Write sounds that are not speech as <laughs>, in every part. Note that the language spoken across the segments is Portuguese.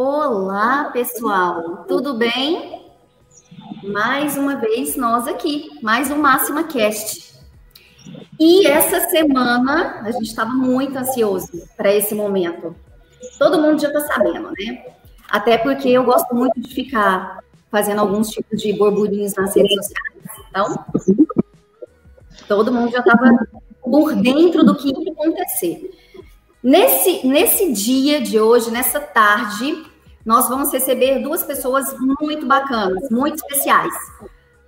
Olá, pessoal, tudo bem? Mais uma vez nós aqui, mais um Máxima Cast. E essa semana a gente estava muito ansioso para esse momento. Todo mundo já está sabendo, né? Até porque eu gosto muito de ficar fazendo alguns tipos de burburinhos nas redes sociais. Então, todo mundo já estava por dentro do que ia acontecer. Nesse, nesse dia de hoje, nessa tarde, nós vamos receber duas pessoas muito bacanas, muito especiais.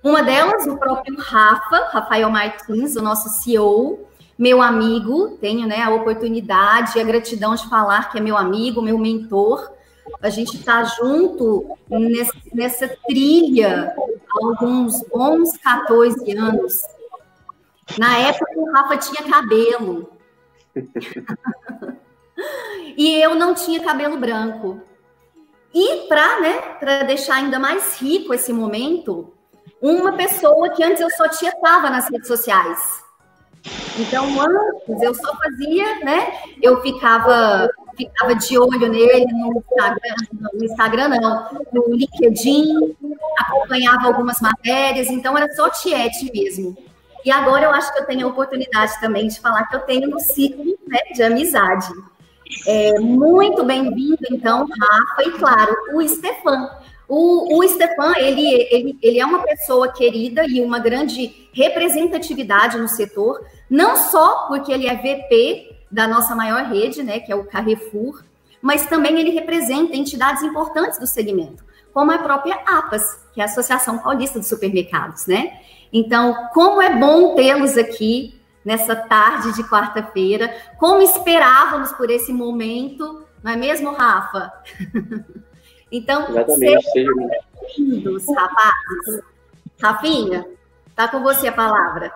Uma delas, o próprio Rafa, Rafael Martins, o nosso CEO, meu amigo, tenho né, a oportunidade e a gratidão de falar que é meu amigo, meu mentor. A gente está junto nesse, nessa trilha há alguns bons 14 anos. Na época, o Rafa tinha cabelo. <laughs> e eu não tinha cabelo branco. E para né, deixar ainda mais rico esse momento, uma pessoa que antes eu só tinha estava nas redes sociais. Então, antes eu só fazia, né? Eu ficava, ficava de olho nele no Instagram, no Instagram não, no LinkedIn, acompanhava algumas matérias, então era só tiete mesmo. E agora eu acho que eu tenho a oportunidade também de falar que eu tenho no ciclo né, de amizade. É, muito bem-vindo, então, Rafa, e claro, o Stefan. O, o Stefan, ele, ele, ele é uma pessoa querida e uma grande representatividade no setor, não só porque ele é VP da nossa maior rede, né, que é o Carrefour, mas também ele representa entidades importantes do segmento, como a própria APAS, que é a Associação Paulista de Supermercados, né? Então, como é bom tê-los aqui nessa tarde de quarta-feira, como esperávamos por esse momento, não é mesmo, Rafa? <laughs> então, Exatamente. sejam bem-vindos, rapazes. Rafinha, tá com você a palavra.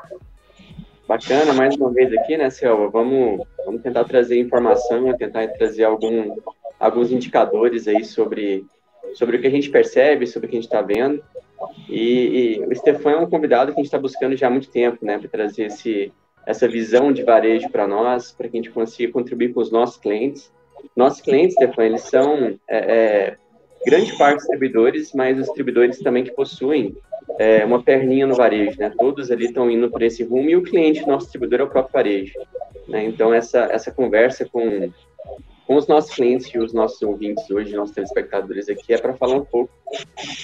Bacana, mais uma vez aqui, né, Selva? Vamos, vamos tentar trazer informação, tentar trazer algum, alguns indicadores aí sobre, sobre o que a gente percebe, sobre o que a gente está vendo. E, e, o Stefan é um convidado que a gente está buscando já há muito tempo, né, para trazer esse, essa visão de varejo para nós, para que a gente consiga contribuir com os nossos clientes. Nossos clientes, Stefan, eles são é, é, grande parte distribuidores, mas os distribuidores também que possuem é, uma perninha no varejo, né? Todos ali estão indo por esse rumo e o cliente, nosso distribuidor, é o próprio varejo. Né? Então, essa, essa conversa com, com os nossos clientes e os nossos ouvintes hoje, nossos telespectadores aqui, é para falar um pouco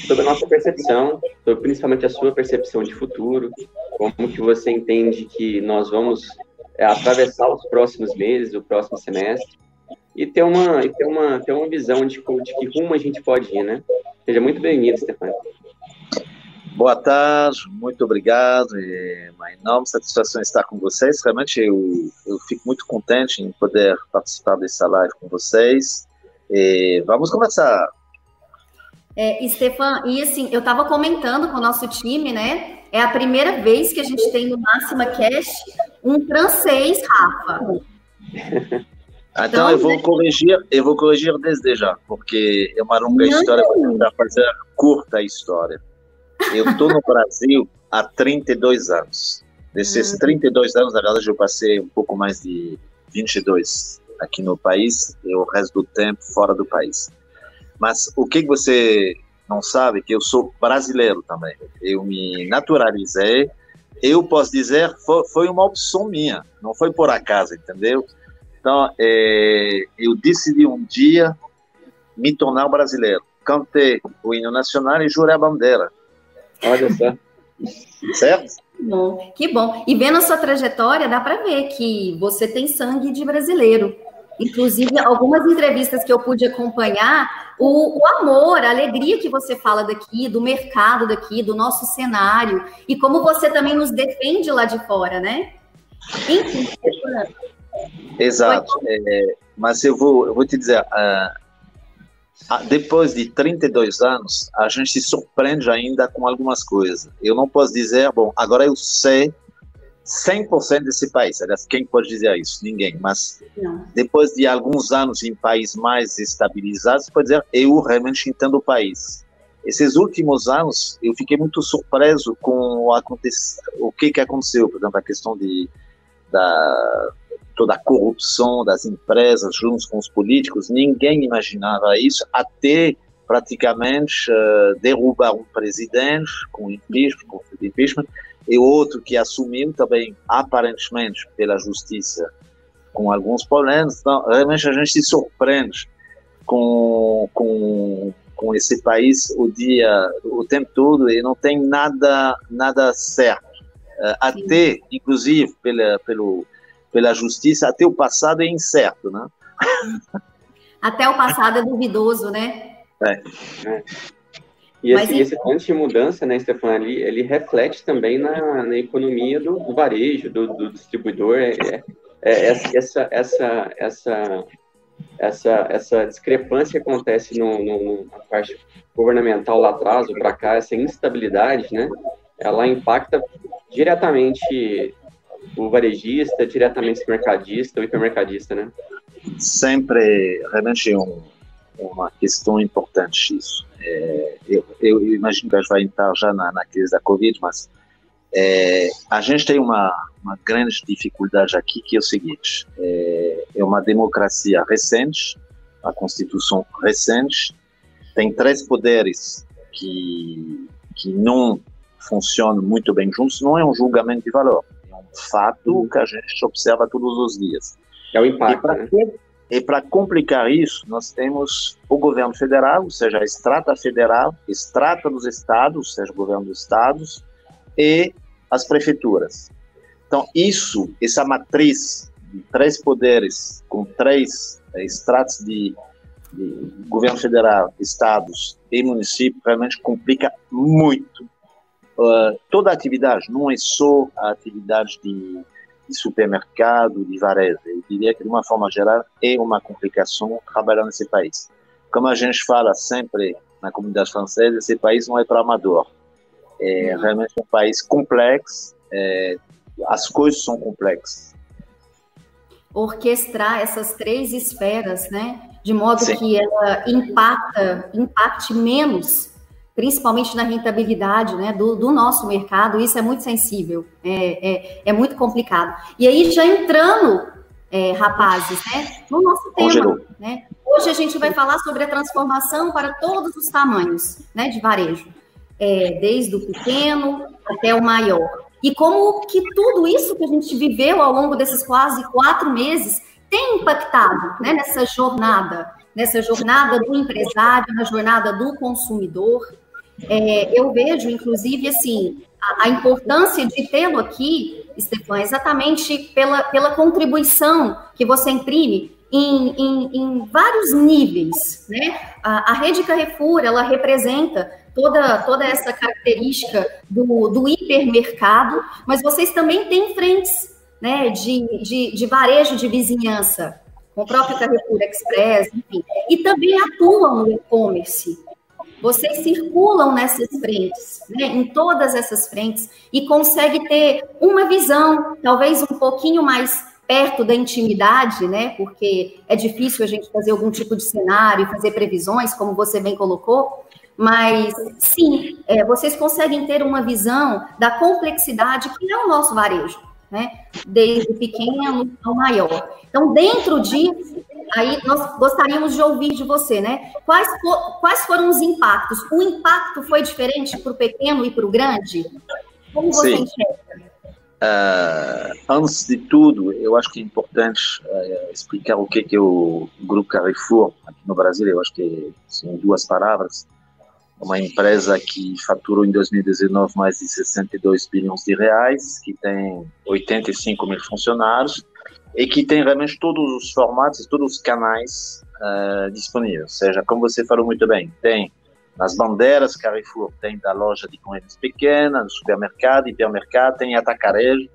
sobre a nossa percepção, sobre principalmente a sua percepção de futuro, como que você entende que nós vamos é, atravessar os próximos meses, o próximo semestre, e ter uma, e ter uma, ter uma visão de, de que rumo a gente pode ir, né? Seja muito bem-vindo, Stefano. Boa tarde, muito obrigado. É uma enorme satisfação estar com vocês. Realmente eu, eu fico muito contente em poder participar dessa live com vocês. E vamos conversar. É, Stefan, e assim, eu estava comentando com o nosso time, né? É a primeira vez que a gente tem no Máxima Cash um francês, Rafa. Então, então, eu vou corrigir, eu vou corrigir desde já, porque é uma longa não. história, vou tentar fazer curta a história. Eu estou no Brasil há 32 anos. Desses 32 anos, na verdade, eu passei um pouco mais de 22 aqui no país e o resto do tempo fora do país. Mas o que você não sabe que eu sou brasileiro também. Eu me naturalizei. Eu posso dizer foi, foi uma opção minha, não foi por acaso, entendeu? Então, é, eu decidi um dia me tornar brasileiro. Cantei o hino nacional e jurei a bandeira. Olha só. certo? Bom, que bom. E vendo a sua trajetória, dá para ver que você tem sangue de brasileiro. Inclusive, algumas entrevistas que eu pude acompanhar, o, o, amor, a alegria que você fala daqui, do mercado daqui, do nosso cenário, e como você também nos defende lá de fora, né? Enfim, Exato. É, mas eu vou, eu vou te dizer, uh, depois de 32 anos, a gente se surpreende ainda com algumas coisas. Eu não posso dizer, bom, agora eu sei 100% desse país. Aliás, quem pode dizer isso? Ninguém. Mas não. depois de alguns anos em países mais estabilizados, pode dizer, eu realmente entendo o país. Esses últimos anos, eu fiquei muito surpreso com o, o que, que aconteceu, por exemplo, a questão de, da, toda a corrupção das empresas junto com os políticos, ninguém imaginava isso até praticamente uh, derrubar um presidente com impeachment, com impeachment, e outro que assumiu também aparentemente pela justiça com alguns problemas. Então, realmente a gente se surpreende com, com, com esse país o dia, o tempo todo e não tem nada, nada certo. Uh, até, inclusive, pela, pelo, pela justiça, até o passado é incerto, né? <laughs> Até o passado é duvidoso, né? É. é. E esse, esse ponto de mudança, né, Stefan, ele, ele reflete também na, na economia do, do varejo, do, do distribuidor. É, é, é, essa, essa, essa, essa, essa discrepância que acontece no, no, na parte governamental lá atrás ou para cá, essa instabilidade, né, ela impacta diretamente o varejista, diretamente o mercadista, o hipermercadista, né? Sempre, realmente, um, uma questão importante isso. É, eu, eu, imagino que a gente vai entrar já na, na crise da Covid, mas é, a gente tem uma, uma, grande dificuldade aqui, que é o seguinte, é, é uma democracia recente, a Constituição recente, tem três poderes que, que não funcionam muito bem juntos, não é um julgamento de valor, é fato uhum. que a gente observa todos os dias. É o impacto, né? E para complicar isso, nós temos o governo federal, ou seja, a estrata federal, estrata dos estados, ou seja, o governo dos estados, e as prefeituras. Então, isso, essa matriz de três poderes, com três é, estratos de, de governo federal, estados e município, realmente complica muito uh, toda a atividade, não é só a atividade de de supermercado, de varejo. Eu diria que, de uma forma geral, é uma complicação trabalhar nesse país. Como a gente fala sempre na comunidade francesa, esse país não é para amador. É uhum. realmente um país complexo, é, as coisas são complexas. Orquestrar essas três esferas, né, de modo Sim. que ela impacta, impacte menos principalmente na rentabilidade né, do, do, nosso mercado, isso é muito sensível, é, é, é muito complicado. E aí, já entrando, é, rapazes, né, no nosso tema, né, hoje a gente vai falar sobre a transformação para todos os tamanhos né, de varejo, é, desde o pequeno até o maior. E como que tudo isso que a gente viveu ao longo desses quase quatro meses tem impactado né, nessa jornada, nessa jornada do empresário, na jornada do consumidor. É, eu vejo, inclusive, assim, a, a importância de tê-lo aqui, Stefan, exatamente pela, pela contribuição que você imprime em, em, em vários níveis, né? A, a, rede Carrefour, ela representa toda, toda essa característica do, do hipermercado, mas vocês também têm frentes né, de, de, de varejo de vizinhança, com o próprio Carrefour Express, enfim, e também atuam no e-commerce, vocês circulam nessas frentes, né, em todas essas frentes, e consegue ter uma visão, talvez um pouquinho mais perto da intimidade, né? Porque é difícil a gente fazer algum tipo de cenário, fazer previsões, como você bem colocou. Mas sim, é, vocês conseguem ter uma visão da complexidade que é o nosso varejo, né? Desde pequeno ao maior. Então, dentro disso, aí nós gostaríamos de ouvir de você, né? Quais, quais foram os impactos? O impacto foi diferente para o pequeno e para o grande? Como você Sim. enxerga? Uh, antes de tudo, eu acho que é importante uh, explicar o que é o Grupo Carrefour aqui no Brasil. Eu acho que são duas palavras. Uma empresa que faturou em 2019 mais de 62 bilhões de reais, que tem 85 mil funcionários e que tem realmente todos os formatos, todos os canais uh, disponíveis. Ou seja, como você falou muito bem, tem nas bandeiras Carrefour, tem da loja de conveniência pequena, no supermercado, hipermercado, tem atacarejo,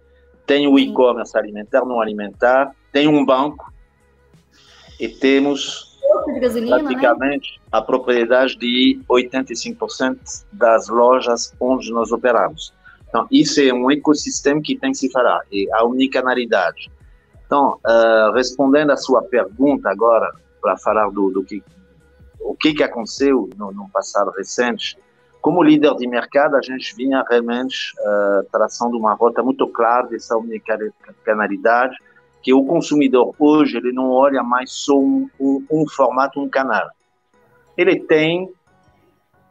tem o e-commerce alimentar, não alimentar, tem um banco e temos gasolina, né? praticamente né? a propriedade de 85% das lojas onde nós operamos. Então, isso é um ecossistema que tem que se falar. E a unicanalidade então, uh, respondendo à sua pergunta agora, para falar do, do, que o que, que aconteceu no, no, passado recente, como líder de mercado, a gente vinha realmente uh, traçando uma rota muito clara dessa omnicanalidade, que o consumidor hoje ele não olha mais só um, um, um formato, um canal. Ele tem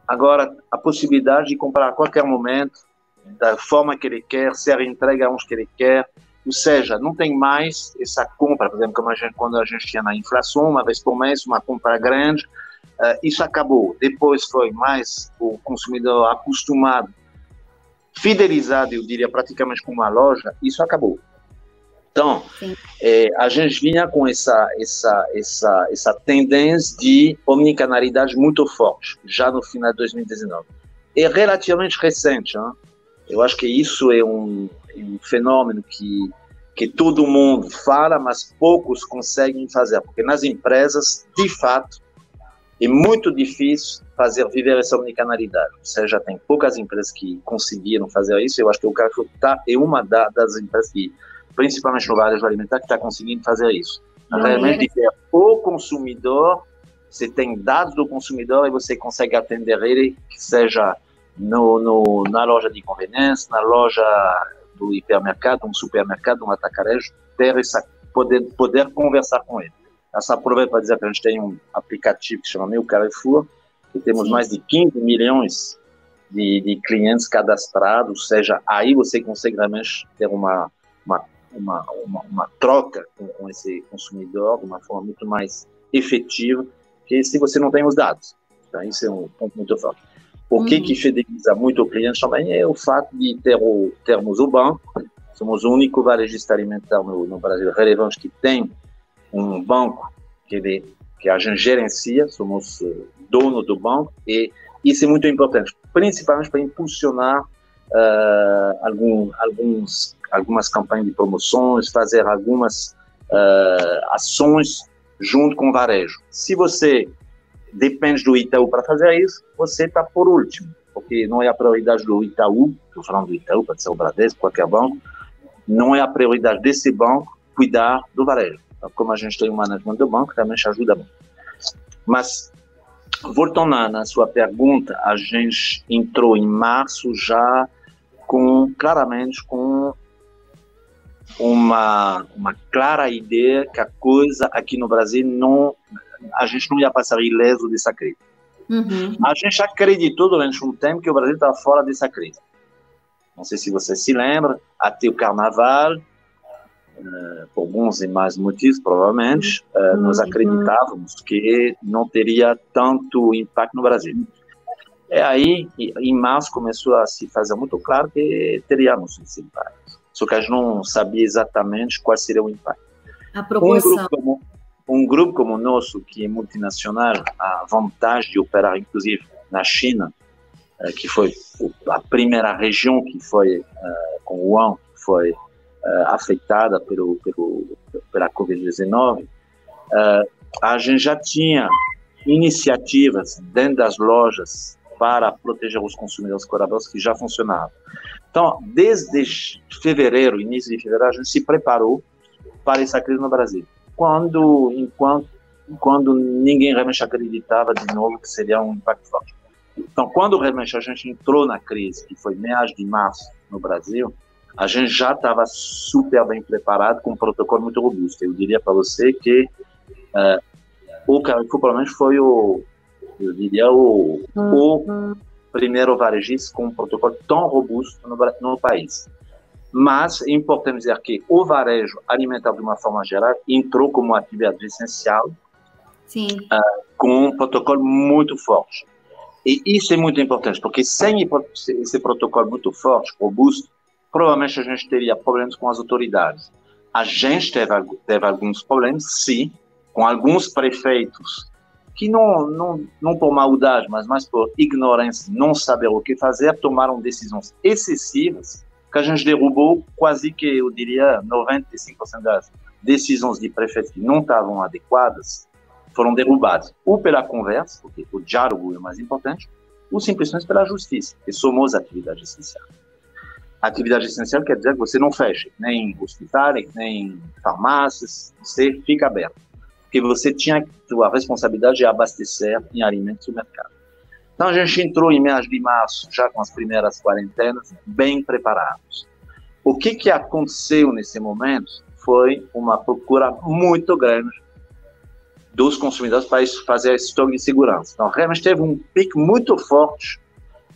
agora a possibilidade de comprar a qualquer momento, da forma que ele quer, ser entregue aonde que ele quer, ou seja, não tem mais essa compra, por exemplo, como a gente, quando a gente tinha na inflação, uma vez por mês, uma compra grande, uh, isso acabou. Depois foi mais o consumidor acostumado, fidelizado, eu diria, praticamente com uma loja, isso acabou. Então, é, a gente vinha com essa, essa, essa, essa tendência de omnicanalidade muito forte, já no final de 2019. É relativamente recente, hein? eu acho que isso é um, é um fenômeno que, que todo mundo fala, mas poucos conseguem fazer, porque nas empresas, de fato, é muito difícil fazer viver essa omnicanalidade. Ou seja, tem poucas empresas que conseguiram fazer isso. Eu acho que o Carrefour tá, é uma das empresas que principalmente no varejo alimentar, que está conseguindo fazer isso. Realmente, é o consumidor, você tem dados do consumidor e você consegue atender ele, que seja no, no, na loja de conveniência, na loja do hipermercado, um supermercado, um atacarejo, ter essa, poder, poder conversar com ele. Essa aproveita para dizer que a gente tem um aplicativo que chama Meu Carrefour, que temos Sim. mais de 15 milhões de, de clientes cadastrados, ou seja, aí você consegue realmente ter uma, uma uma, uma, uma troca com, com, esse consumidor de uma forma muito mais efetiva que se você não tem os dados. Então, isso é um ponto muito forte. O que, uhum. que fideliza muito o cliente também é o fato de ter o, termos o banco. Somos o único varejista alimentar no, no Brasil relevante que tem um banco que, ele, que a gente gerencia, somos eh, dono do banco, e isso é muito importante, principalmente para impulsionar uh, algum, alguns algumas campanhas de promoções, fazer algumas uh, ações junto com o varejo. Se você depende do Itaú para fazer isso, você está por último, porque não é a prioridade do Itaú, estou falando do Itaú, pode ser o Bradesco, qualquer banco, não é a prioridade desse banco cuidar do varejo. Então, como a gente tem o management do banco, também te ajuda muito. Mas, voltando na, sua pergunta, a gente entrou em março já com claramente com uma, uma clara ideia que a coisa aqui no Brasil não a gente não ia passar ileso dessa crise. Uhum. A gente acreditou durante um tempo que o Brasil estava fora dessa crise. Não sei se você se lembra, até o Carnaval, uh, por alguns e mais motivos, provavelmente, uh, nós acreditávamos que não teria tanto impacto no Brasil. E aí, em março, começou a se fazer muito claro que teríamos esse impacto só que a gente não sabia exatamente qual seria o impacto. A proporção. Um grupo como, um grupo como o nosso, que é multinacional, a vantagem de operar, inclusive, na China, eh, que foi a primeira região que foi, eh, com Wuhan, que foi eh, afetada pelo, pelo, pela Covid-19, a gente já tinha iniciativas dentro das lojas para proteger os consumidores colaboradores que já funcionavam. Então, desde fevereiro, início de fevereiro, a gente se preparou para essa crise no Brasil. Quando, enquanto, quando ninguém realmente acreditava de novo que seria um impacto forte. Então, quando realmente a gente entrou na crise, que foi meados de março no Brasil, a gente já estava super bem preparado com um protocolo muito robusto. Eu diria para você que uh, o Carrefour, pelo menos, foi o, eu diria, o, uhum. o primeiro varejista com um protocolo tão robusto no, no país. Mas é importante dizer que o varejo alimentar, de uma forma geral, entrou como atividade essencial uh, com um protocolo muito forte. E isso é muito importante, porque sem esse protocolo muito forte, robusto, provavelmente a gente teria problemas com as autoridades. A gente teve, teve alguns problemas, sim, com alguns prefeitos que não, não, não por maldade, mas mais por ignorância, não saber o que fazer, tomaram decisões excessivas que a gente derrubou quase que, eu diria, 95% das decisões de prefeitos que não estavam adequadas foram derrubadas, ou pela conversa, porque o diálogo é o mais importante, ou simplesmente pela justiça, que somos atividade essencial. Atividade essencial quer dizer que você não fecha, nem hospitais, nem farmácias, você fica aberto que você tinha a responsabilidade de abastecer em alimentos o mercado. Então a gente entrou em meados de março, já com as primeiras quarentenas, bem preparados. O que, que aconteceu nesse momento foi uma procura muito grande dos consumidores para fazer estoque de segurança. Então, realmente teve um pico muito forte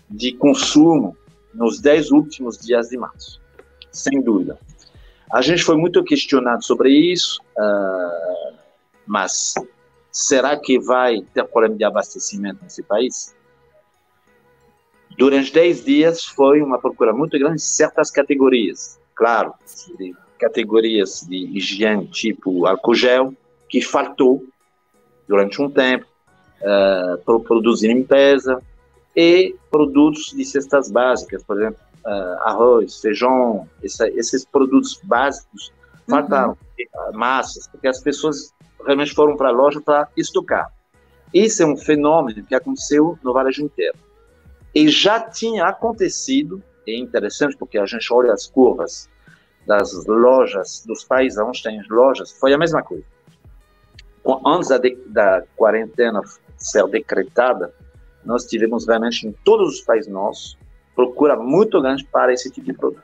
de consumo nos 10 últimos dias de março, sem dúvida. A gente foi muito questionado sobre isso, uh, mas será que vai ter problema de abastecimento nesse país? Durante 10 dias foi uma procura muito grande de certas categorias. Claro, de categorias de higiene tipo álcool gel, que faltou durante um tempo, uh, produtos de limpeza e produtos de cestas básicas, por exemplo, uh, arroz, feijão, essa, esses produtos básicos faltaram, uhum. massas, porque as pessoas realmente foram para a loja para estocar. Esse é um fenômeno que aconteceu no varejo inteiro. E já tinha acontecido, é interessante porque a gente olha as curvas das lojas, dos países onde tem lojas, foi a mesma coisa. Antes da, da quarentena ser decretada, nós tivemos realmente em todos os países nossos procura muito grande para esse tipo de produto.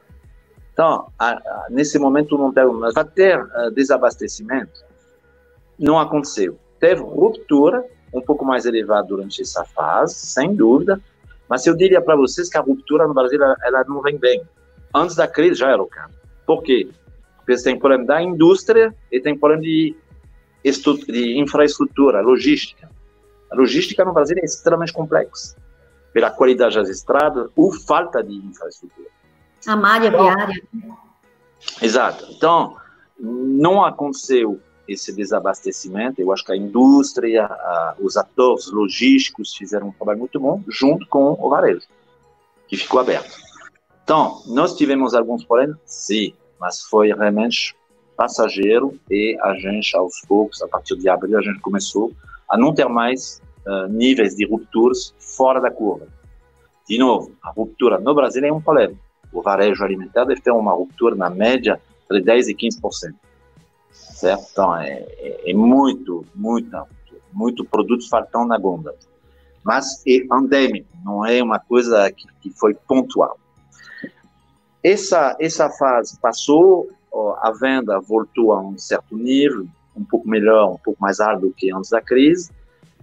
Então, a, a, nesse momento não mas vai ter uh, desabastecimento, não aconteceu. Teve ruptura, um pouco mais elevada durante essa fase, sem dúvida, mas eu diria para vocês que a ruptura no Brasil ela, ela, não vem bem. Antes da crise já era o caso. Por quê? Porque tem problema da indústria e tem problema de, de infraestrutura, logística. A logística no Brasil é extremamente complexa, pela qualidade das estradas ou falta de infraestrutura. A malha então, viária. Exato. Então, não aconteceu esse desabastecimento. Eu acho que a indústria, a, os atores logísticos fizeram um trabalho muito bom, junto com o varejo, que ficou aberto. Então, nós tivemos alguns problemas? Sim, mas foi realmente passageiro e a gente, aos poucos, a partir de abril, a gente começou a não ter mais uh, níveis de rupturas fora da curva. De novo, a ruptura no Brasil é um problema. O varejo alimentar deve ter uma ruptura na média entre 10% e 15%. Certo? Então, é, é, é muito, muito, muito produto faltando na gôndola. Mas é endêmico, não é uma coisa que, que foi pontual. Essa, essa fase passou, a venda voltou a um certo nível, um pouco melhor, um pouco mais alto do que antes da crise.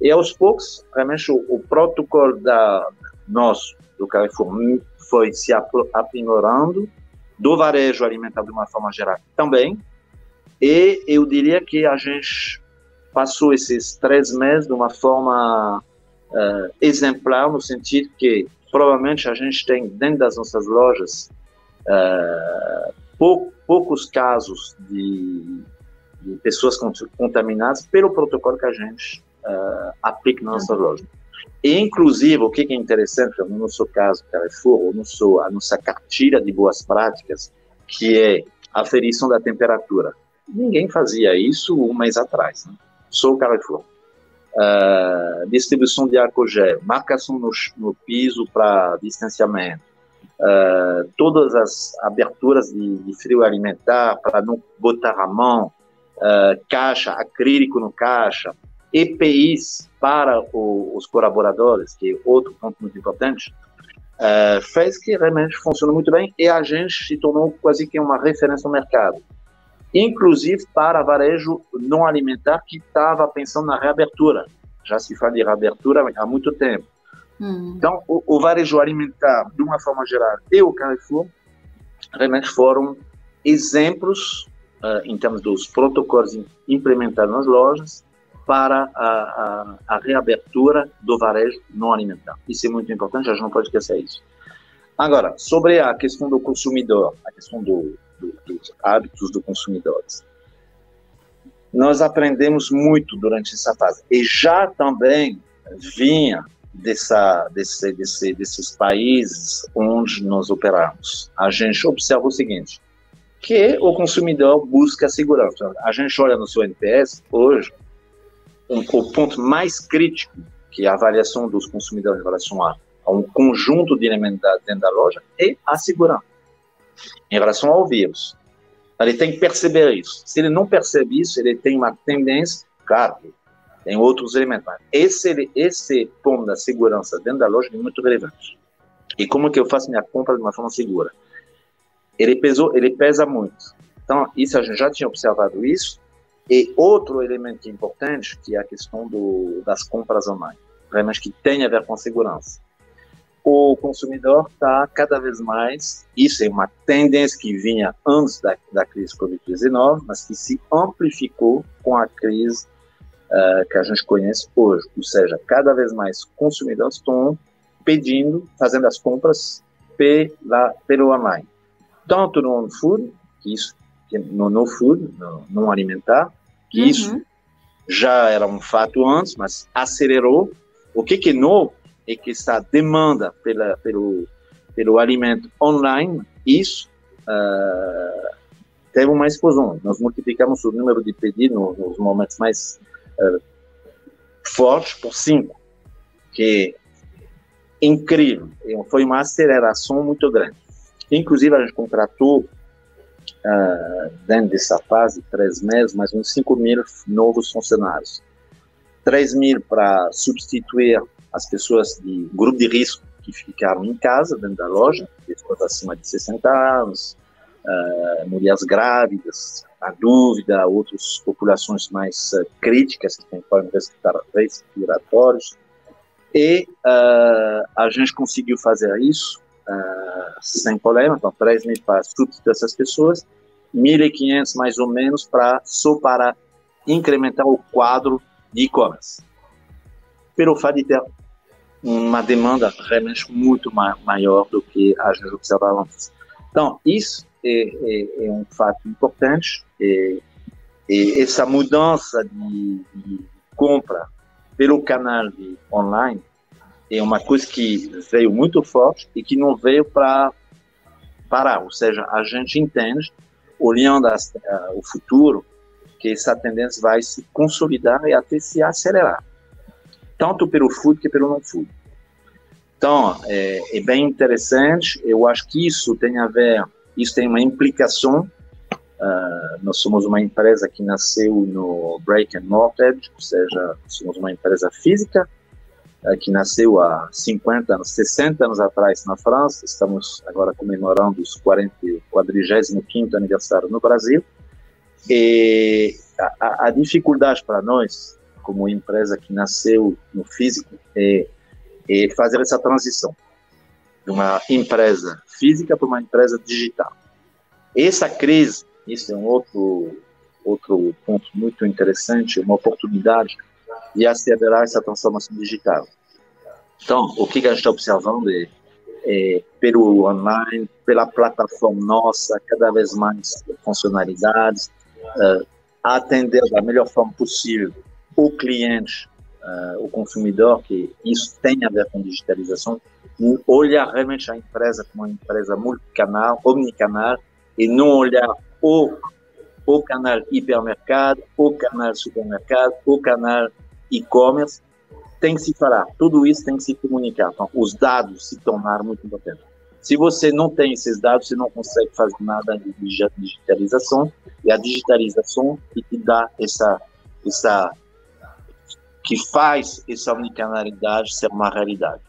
E aos poucos, realmente, o, o protocolo da nosso, do Carrefour, foi se aprimorando, do varejo alimentar de uma forma geral também. E eu diria que a gente passou esses três meses de uma forma uh, exemplar, no sentido que provavelmente a gente tem dentro das nossas lojas uh, pou, poucos casos de de pessoas contaminadas pelo protocolo que a gente uh, aplica na nossa loja. E, inclusive, o que é interessante, no nosso caso, Carrefour, ou no seu, a nossa cartilha de boas práticas, que é a aferição da temperatura. Ninguém fazia isso um mês atrás, né? só o Carrefour. Uh, distribuição de álcool gel, marcação no, no piso para distanciamento, uh, todas as aberturas de, de frio alimentar para não botar a mão, uh, caixa, acrílico no caixa, EPIs para o, os colaboradores, que é outro ponto muito importante, fez que realmente funcione muito bem e a gente se tornou quase que uma referência no mercado. Inclusive para varejo não alimentar que estava pensando na reabertura. Já se fala de reabertura há muito tempo. Hum. Então, o, o, varejo alimentar, de uma forma geral, e o Carrefour, realmente foram exemplos uh, em termos dos protocolos implementados nas lojas para a, a, a, reabertura do varejo não alimentar. Isso é muito importante, a gente não pode esquecer isso. Agora, sobre a questão do consumidor, a questão do, do, dos hábitos do consumidor, nós aprendemos muito durante essa fase. E já também vinha dessa, desse, desse, desses países onde nós operamos. A gente observa o seguinte, que o consumidor busca segurança. A gente olha no seu NPS, hoje, um, o ponto mais crítico, que a avaliação dos consumidores em relação a, a um conjunto de elementos dentro da loja, é a segurança, em relação ao vírus. Ele tem que perceber isso. Se ele não percebe isso, ele tem uma tendência, claro, tem outros elementos, esse, esse ponto da segurança dentro da loja é muito relevante. E como que eu faço minha compra de uma forma segura? ele pesou, ele pesa muito. Então, isso a gente já tinha observado isso. E outro elemento importante, que é a questão do, das compras online, realmente que tem a ver com segurança. O consumidor está cada vez mais, isso é uma tendência que vinha antes da, da crise Covid-19, mas que se amplificou com a crise uh, que a gente conhece hoje. Ou seja, cada vez mais consumidores estão pedindo, fazendo as compras pela, pelo online. Tanto no food, que isso, no no food, no, no alimentar, que uhum. isso já era um fato antes, mas acelerou. O que, que é novo é que essa demanda pela, pelo, pelo alimento online, isso uh, teve uma explosão. Nós multiplicamos o número de pedidos nos momentos mais uh, fortes por cinco, que é incrível. Foi uma aceleração muito grande. Inclusive, a gente contratou, uh, dentro dessa fase, três meses, mais uns 5 mil novos funcionários. 3 mil para substituir as pessoas de grupo de risco que ficaram em casa, dentro da loja, pessoas acima de 60 anos, uh, mulheres grávidas, a dúvida, outras populações mais uh, críticas que têm problemas respiratórios. E uh, a gente conseguiu fazer isso sem problema, então 3 mil para substituir essas pessoas, 1.500 mais ou menos para só para incrementar o quadro de e-commerce. Pelo fato de ter uma demanda realmente muito maior do que a gente observava antes. Então, isso é, é, é um fato importante. E, e essa mudança de, de, compra pelo canal de online é uma coisa que veio muito forte e que não veio para parar. Ou seja, a gente entende, olhando as, uh, o futuro, que essa tendência vai se consolidar e até se acelerar, tanto pelo food que pelo não food. Então, é, é, bem interessante. Eu acho que isso tem a ver, isso tem uma implicação. Uh, nós somos uma empresa que nasceu no break and mortgage, ou seja, somos uma empresa física uh, que nasceu há 50 anos, 60 anos atrás na França. Estamos agora comemorando os 40, 45 aniversário no Brasil. E a, a dificuldade para nós, como empresa que nasceu no físico, é e fazer essa transição de uma empresa física para uma empresa digital. Essa crise, isso é um outro outro ponto muito interessante, uma oportunidade de acelerar essa transformação digital. Então, o que a gente está observando é, é, pelo online, pela plataforma nossa, cada vez mais funcionalidades, uh, atender da melhor forma possível o cliente uh, o consumidor, que isso tem a ver com digitalização, olhar realmente a empresa como uma empresa multicanal, omnicanal, e não olhar o, o canal hipermercado, o canal supermercado, o canal e-commerce, tem que se falar, tudo isso tem que se comunicar. Então, os dados se tornaram muito importantes. Se você não tem esses dados, você não consegue fazer nada de digitalização, e a digitalização que te dá essa, essa que faz essa omnicanalidade ser uma realidade.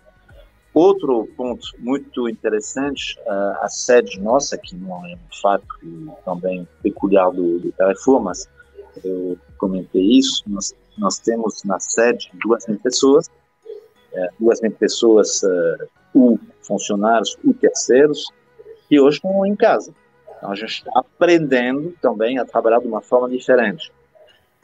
Outro ponto muito interessante, uh, a sede nossa, que não é um fato também peculiar do, do Carrefour, mas eu comentei isso, nós, nós temos na sede duas mil pessoas, é, duas mil pessoas, ou funcionários, ou terceiros, que hoje estão em casa. Então a gente está aprendendo também a trabalhar de uma forma diferente.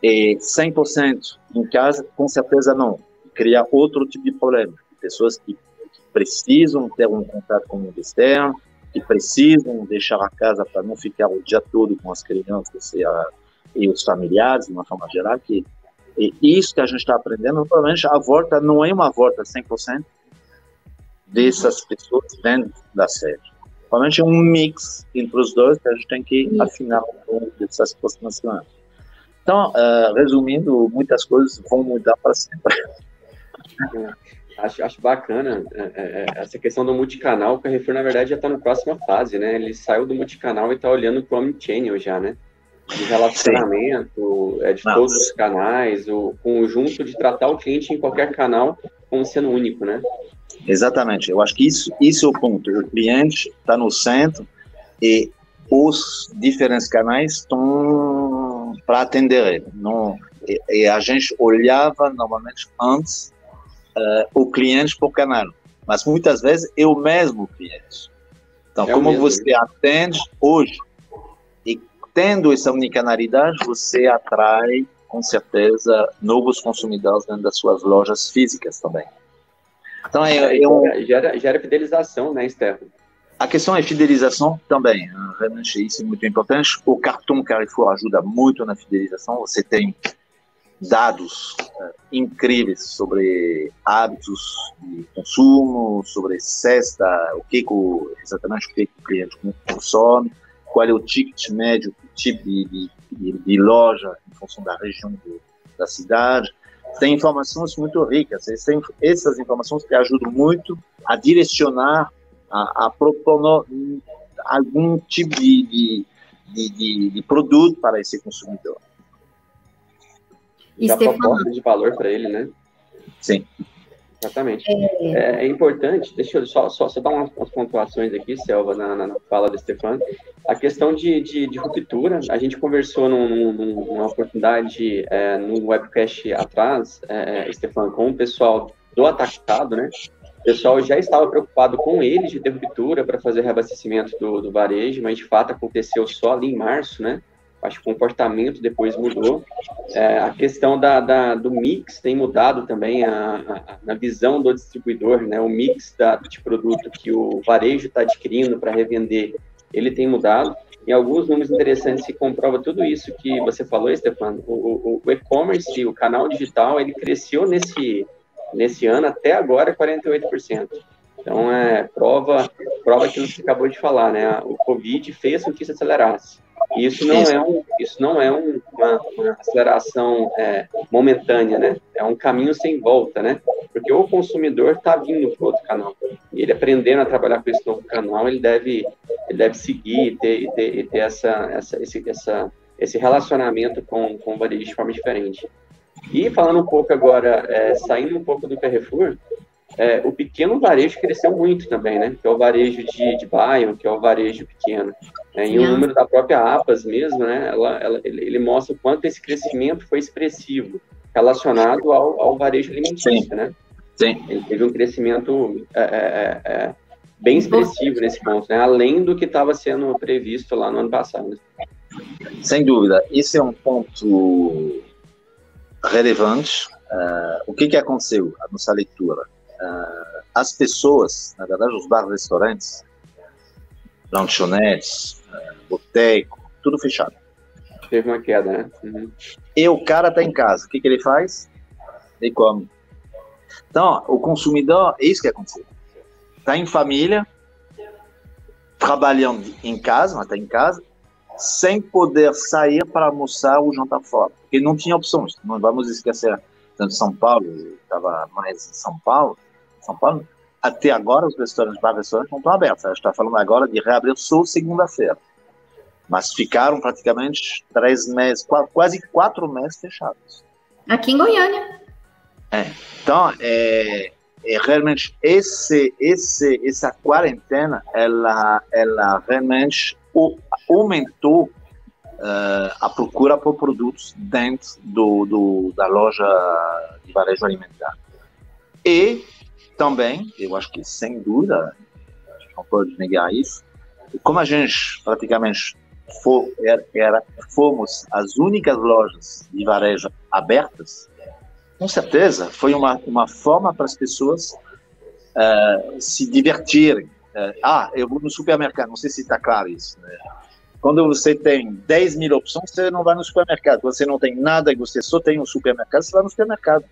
E 100% em casa, com certeza não. Criar outro tipo de problema. Pessoas que, que precisam ter um contato com o mundo externo, que precisam deixar a casa para não ficar o dia todo com as crianças e, a, e os familiares, de uma forma geral, que e isso que a gente está aprendendo, provavelmente a volta não é uma volta 100% dessas pessoas dentro da sede. Provavelmente é um mix entre os dois que a gente tem que afinar ao longo dessas próximas semanas. Então, uh, resumindo, muitas coisas vão mudar para sempre. Acho, acho bacana é, é, é, essa questão do multicanal. O Carrefour, na verdade, já está na próxima fase, né? Ele saiu do multicanal e está olhando para o Omnichannel já, né? De relacionamento, é, de Nossa. todos os canais, o conjunto de tratar o cliente em qualquer canal como sendo único, né? Exatamente. Eu acho que isso, isso é o ponto. O cliente está no centro e os diferentes canais estão para atender ele. Não, e, e, a gente olhava normalmente antes uh, o cliente por canal, mas muitas vezes é o mesmo cliente. Então, é como você atende hoje e tendo essa unicanalidade, você atrai com certeza novos consumidores dentro das suas lojas físicas também. Então, é, é um... gera, gera fidelização, né, Stefan? A questão é fidelização também, né? realmente isso é muito importante. O cartão Carrefour ajuda muito na fidelização. Você tem dados uh, incríveis sobre hábitos de consumo, sobre cesta, o que, que exatamente o que, que o cliente consome, qual é o ticket médio, o tipo de, de, de loja em função da região do, da cidade. Tem informações muito ricas. essas informações que ajudam muito a direcionar a, a propor algum tipo de, de, de, de, produto para esse consumidor. E a proposta de valor para ele, né? Sim. Exatamente. É... É, é, importante, deixa eu só, só, só dar umas, umas pontuações aqui, Selva, na, na, fala do Stefano. A questão de, de, de, ruptura, a gente conversou num, num, numa oportunidade é, no webcast atrás, é, Stefano, com o pessoal do atacado, né? O pessoal já estava preocupado com eles de ter ruptura para fazer reabastecimento do, do varejo, mas de fato aconteceu só ali em março, né? Acho que o comportamento depois mudou. É, a questão da, da, do mix tem mudado também a, na visão do distribuidor, né? O mix da, de produto que o varejo está adquirindo para revender, ele tem mudado. E alguns números interessantes que comprova tudo isso que você falou, Stefano. O, o, o e-commerce, o canal digital, ele cresceu nesse nesse ano até agora 48%. Então, é prova, prova aquilo que você acabou de falar, né? O Covid fez com que isso acelerasse. E isso não é, um, isso não é um, uma, uma, aceleração é, momentânea, né? É um caminho sem volta, né? Porque o consumidor está vindo para outro canal. E ele aprendendo a trabalhar com esse novo canal, ele deve, ele deve seguir e ter, e ter, e ter essa, essa, esse, essa, esse relacionamento com, com o varejo de forma diferente. E falando um pouco agora, é, saindo um pouco do Carrefour, é, o pequeno varejo cresceu muito também, né? Que é o varejo de, de bairro, que é o varejo pequeno. É, e o número da própria APAS mesmo, né? Ela, ela, ele, ele, mostra o quanto esse crescimento foi expressivo relacionado ao, ao varejo alimentício, Sim. né? Sim. Ele teve um crescimento é, é, é, é bem expressivo nesse ponto, né? Além do que estava sendo previsto lá no ano passado. Sem dúvida. Esse é um ponto relevante. Uh, o que, que aconteceu a nossa leitura? Uh, as pessoas, na verdade, os bares, restaurantes, lanchonetes, uh, boteco, tudo fechado. Teve uma queda, né? Uhum. E o cara está em casa, o que, que ele faz? Ele come. Então, o consumidor, é isso que aconteceu. Está em família, trabalhando em casa, mas está em casa, sem poder sair para almoçar ou jantar fora, porque não tinha opções. Não vamos esquecer, tanto São Paulo, estava mais em São Paulo, São Paulo, até agora os restaurantes, os restaurantes não estão abertos. A gente está falando agora de reabrir só segunda-feira. Mas ficaram praticamente três meses, quase quatro meses fechados. Aqui em Goiânia. É. Então, é, é, realmente esse, esse, essa quarentena, ela, ela realmente aumentou uh, a procura por produtos dentro do, do, da loja de varejo alimentar. E também, eu acho que sem dúvida, não pode negar isso, como a gente praticamente for, era, era, fomos as únicas lojas de varejo abertas, com certeza foi uma, uma forma para as pessoas uh, se divertirem, ah, eu vou no supermercado, não sei se está claro isso. Né? Quando você tem 10 mil opções, você não vai no supermercado. Você não tem nada e você só tem um supermercado, você vai no supermercado.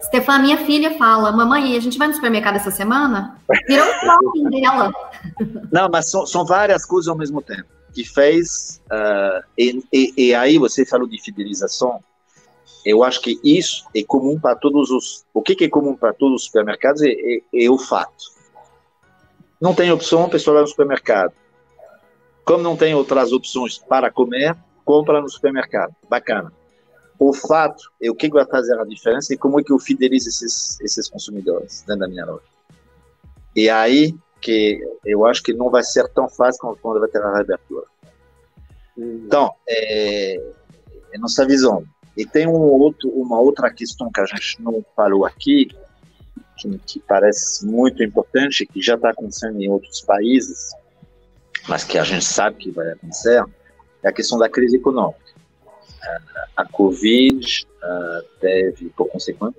Stefan, minha filha fala, mamãe, a gente vai no supermercado essa semana? Virou o shopping dela. <laughs> Não, mas são, são, várias coisas ao mesmo tempo. Que fez, uh, e, e, e, aí você falou de fidelização, eu acho que isso é comum para todos os... O que, que é comum para todos os supermercados é, é, é o fato não tem opção, a pessoa vai no supermercado. Como não tem outras opções para comer, compra no supermercado. Bacana. O fato é o que vai fazer a diferença e como é que eu fidelizo esses, esses consumidores dentro da minha loja. E aí que eu acho que não vai ser tão fácil quando vai ter a reabertura. Uhum. Então, é, é nossa visão. E tem um outro, uma outra questão que a gente não falou aqui, que, que parece muito importante, que já está acontecendo em outros países, mas que a gente sabe que vai acontecer, é a questão da crise econômica. A Covid teve, por consequência,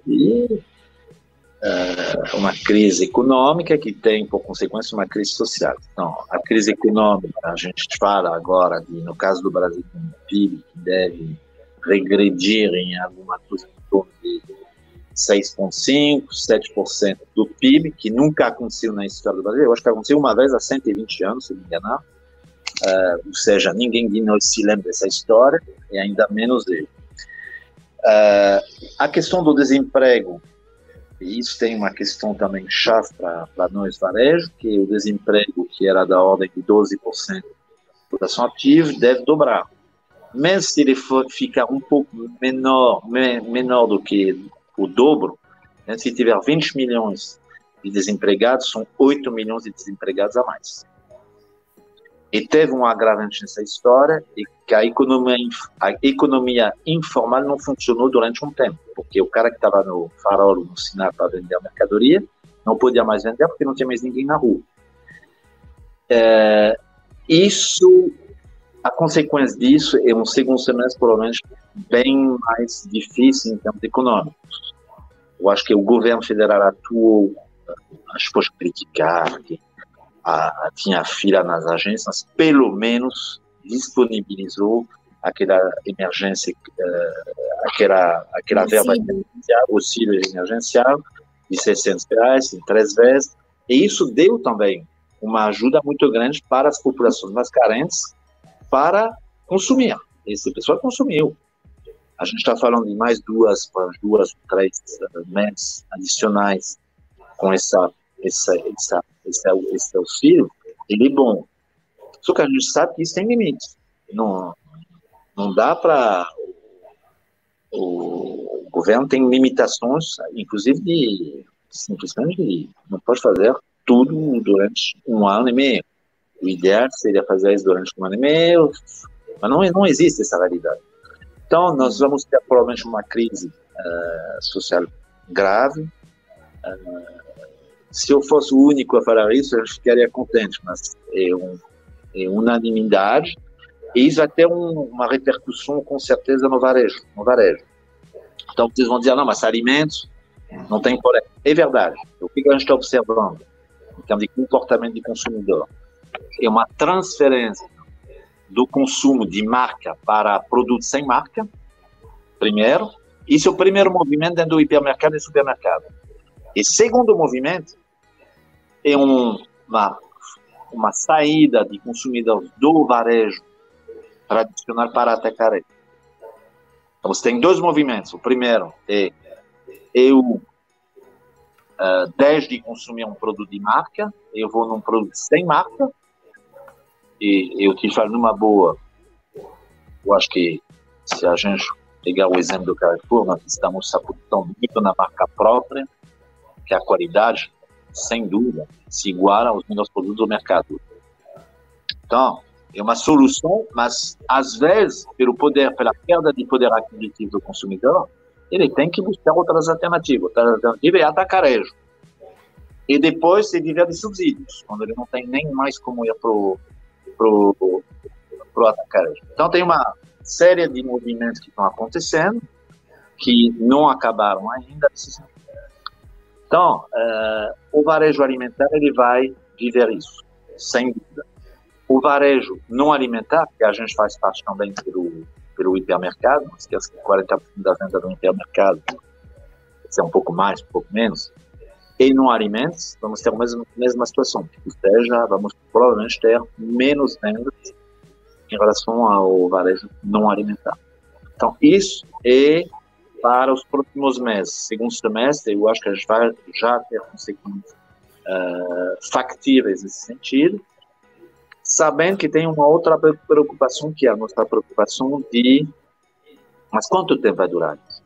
uma crise econômica que tem, por consequência, uma crise social. Então, a crise econômica, a gente fala agora, de, no caso do Brasil, um PIB que deve regredir em alguma coisa em torno de 6,5%, 7% do PIB, que nunca aconteceu na história do Brasil. Eu acho que aconteceu uma vez há 120 anos, se não me engano. Uh, ou seja, ninguém de nós se lembra dessa história, e ainda menos ele. Uh, a questão do desemprego, e isso tem uma questão também chave para nós, varejo, que o desemprego, que era da ordem de 12% da população ativa, deve dobrar mesmo se ele for ficar um pouco menor, menor do que o dobro, né, se tiver 20 milhões de desempregados, são 8 milhões de desempregados a mais. E teve um agravante nessa história, e que a economia, a economia informal não funcionou durante um tempo, porque o cara que estava no farol, no sinal para vender a mercadoria, não podia mais vender porque não tinha mais ninguém na rua. É, isso a consequência disso é um segundo semestre, provavelmente, bem mais difícil em termos econômicos. Eu acho que o governo federal atuou, acho que pode criticar, que a, tinha fila nas agências, pelo menos disponibilizou aquela emergência, uh, aquela, aquela verba emergencial, auxílio emergencial, de 600 reais, em três vezes, e isso deu também uma ajuda muito grande para as populações mais carentes, para consumir. Esse pessoal consumiu. A gente está falando de mais duas, duas, três meses adicionais com essa, essa, essa, esse, esse auxílio. Ele é bom. Só que a gente sabe que isso tem limites. Não, não dá para. O, governo tem limitações, inclusive de simplesmente não pode fazer tudo durante um ano e meio. O ideal seria fazer isso durante um ano e meio, mas não, não existe essa realidade. Então, nós vamos ter provavelmente uma crise uh, social grave. Uh, se eu fosse o único a falar isso, eu ficaria contente, mas é, um, é unanimidade. E isso vai ter um, uma repercussão, com certeza, no varejo, no varejo. Então, vocês vão dizer, não, mas alimentos não tem problema. É verdade. O que a gente está observando em termos de comportamento de consumidor? É uma transferência do consumo de marca para produtos sem marca, primeiro. Isso é o primeiro movimento dentro do hipermercado e supermercado. E segundo movimento é um, uma, uma saída de consumidores do varejo tradicional para a atacarejo. Então, você tem dois movimentos. O primeiro é eu uh, desde consumir um produto de marca, eu vou num produto sem marca, e eu te falo numa boa, eu acho que se a gente pegar o exemplo do Carrefour, nós estamos apostando muito na marca própria, que a qualidade, sem dúvida, se iguala aos melhores produtos do mercado. Então, é uma solução, mas às vezes, pelo poder, pela perda de poder aquisitivo do consumidor, ele tem que buscar outras alternativas. Outra alternativa é atacarejo. E depois se viver de subsídios, quando ele não tem nem mais como ir para pro, pro atacante. Então tem uma série de movimentos que estão acontecendo que não acabaram ainda. Então, uh, o varejo alimentar ele vai viver isso, sem dúvida. O varejo não alimentar, que a gente faz parte também pelo, pelo hipermercado, não esqueça que 40% da venda do hipermercado é um pouco mais, um pouco menos, e não alimentos, vamos ter a mesma, mesma situação. Ou seja, vamos provavelmente ter menos vendas em relação ao varejo não alimentar. Então, isso é para os próximos meses. Segundo semestre, eu acho que a gente vai já ter consequências uh, factíveis nesse sentido, sabendo que tem uma outra preocupação, que é a nossa preocupação de mas quanto tempo vai durar isso?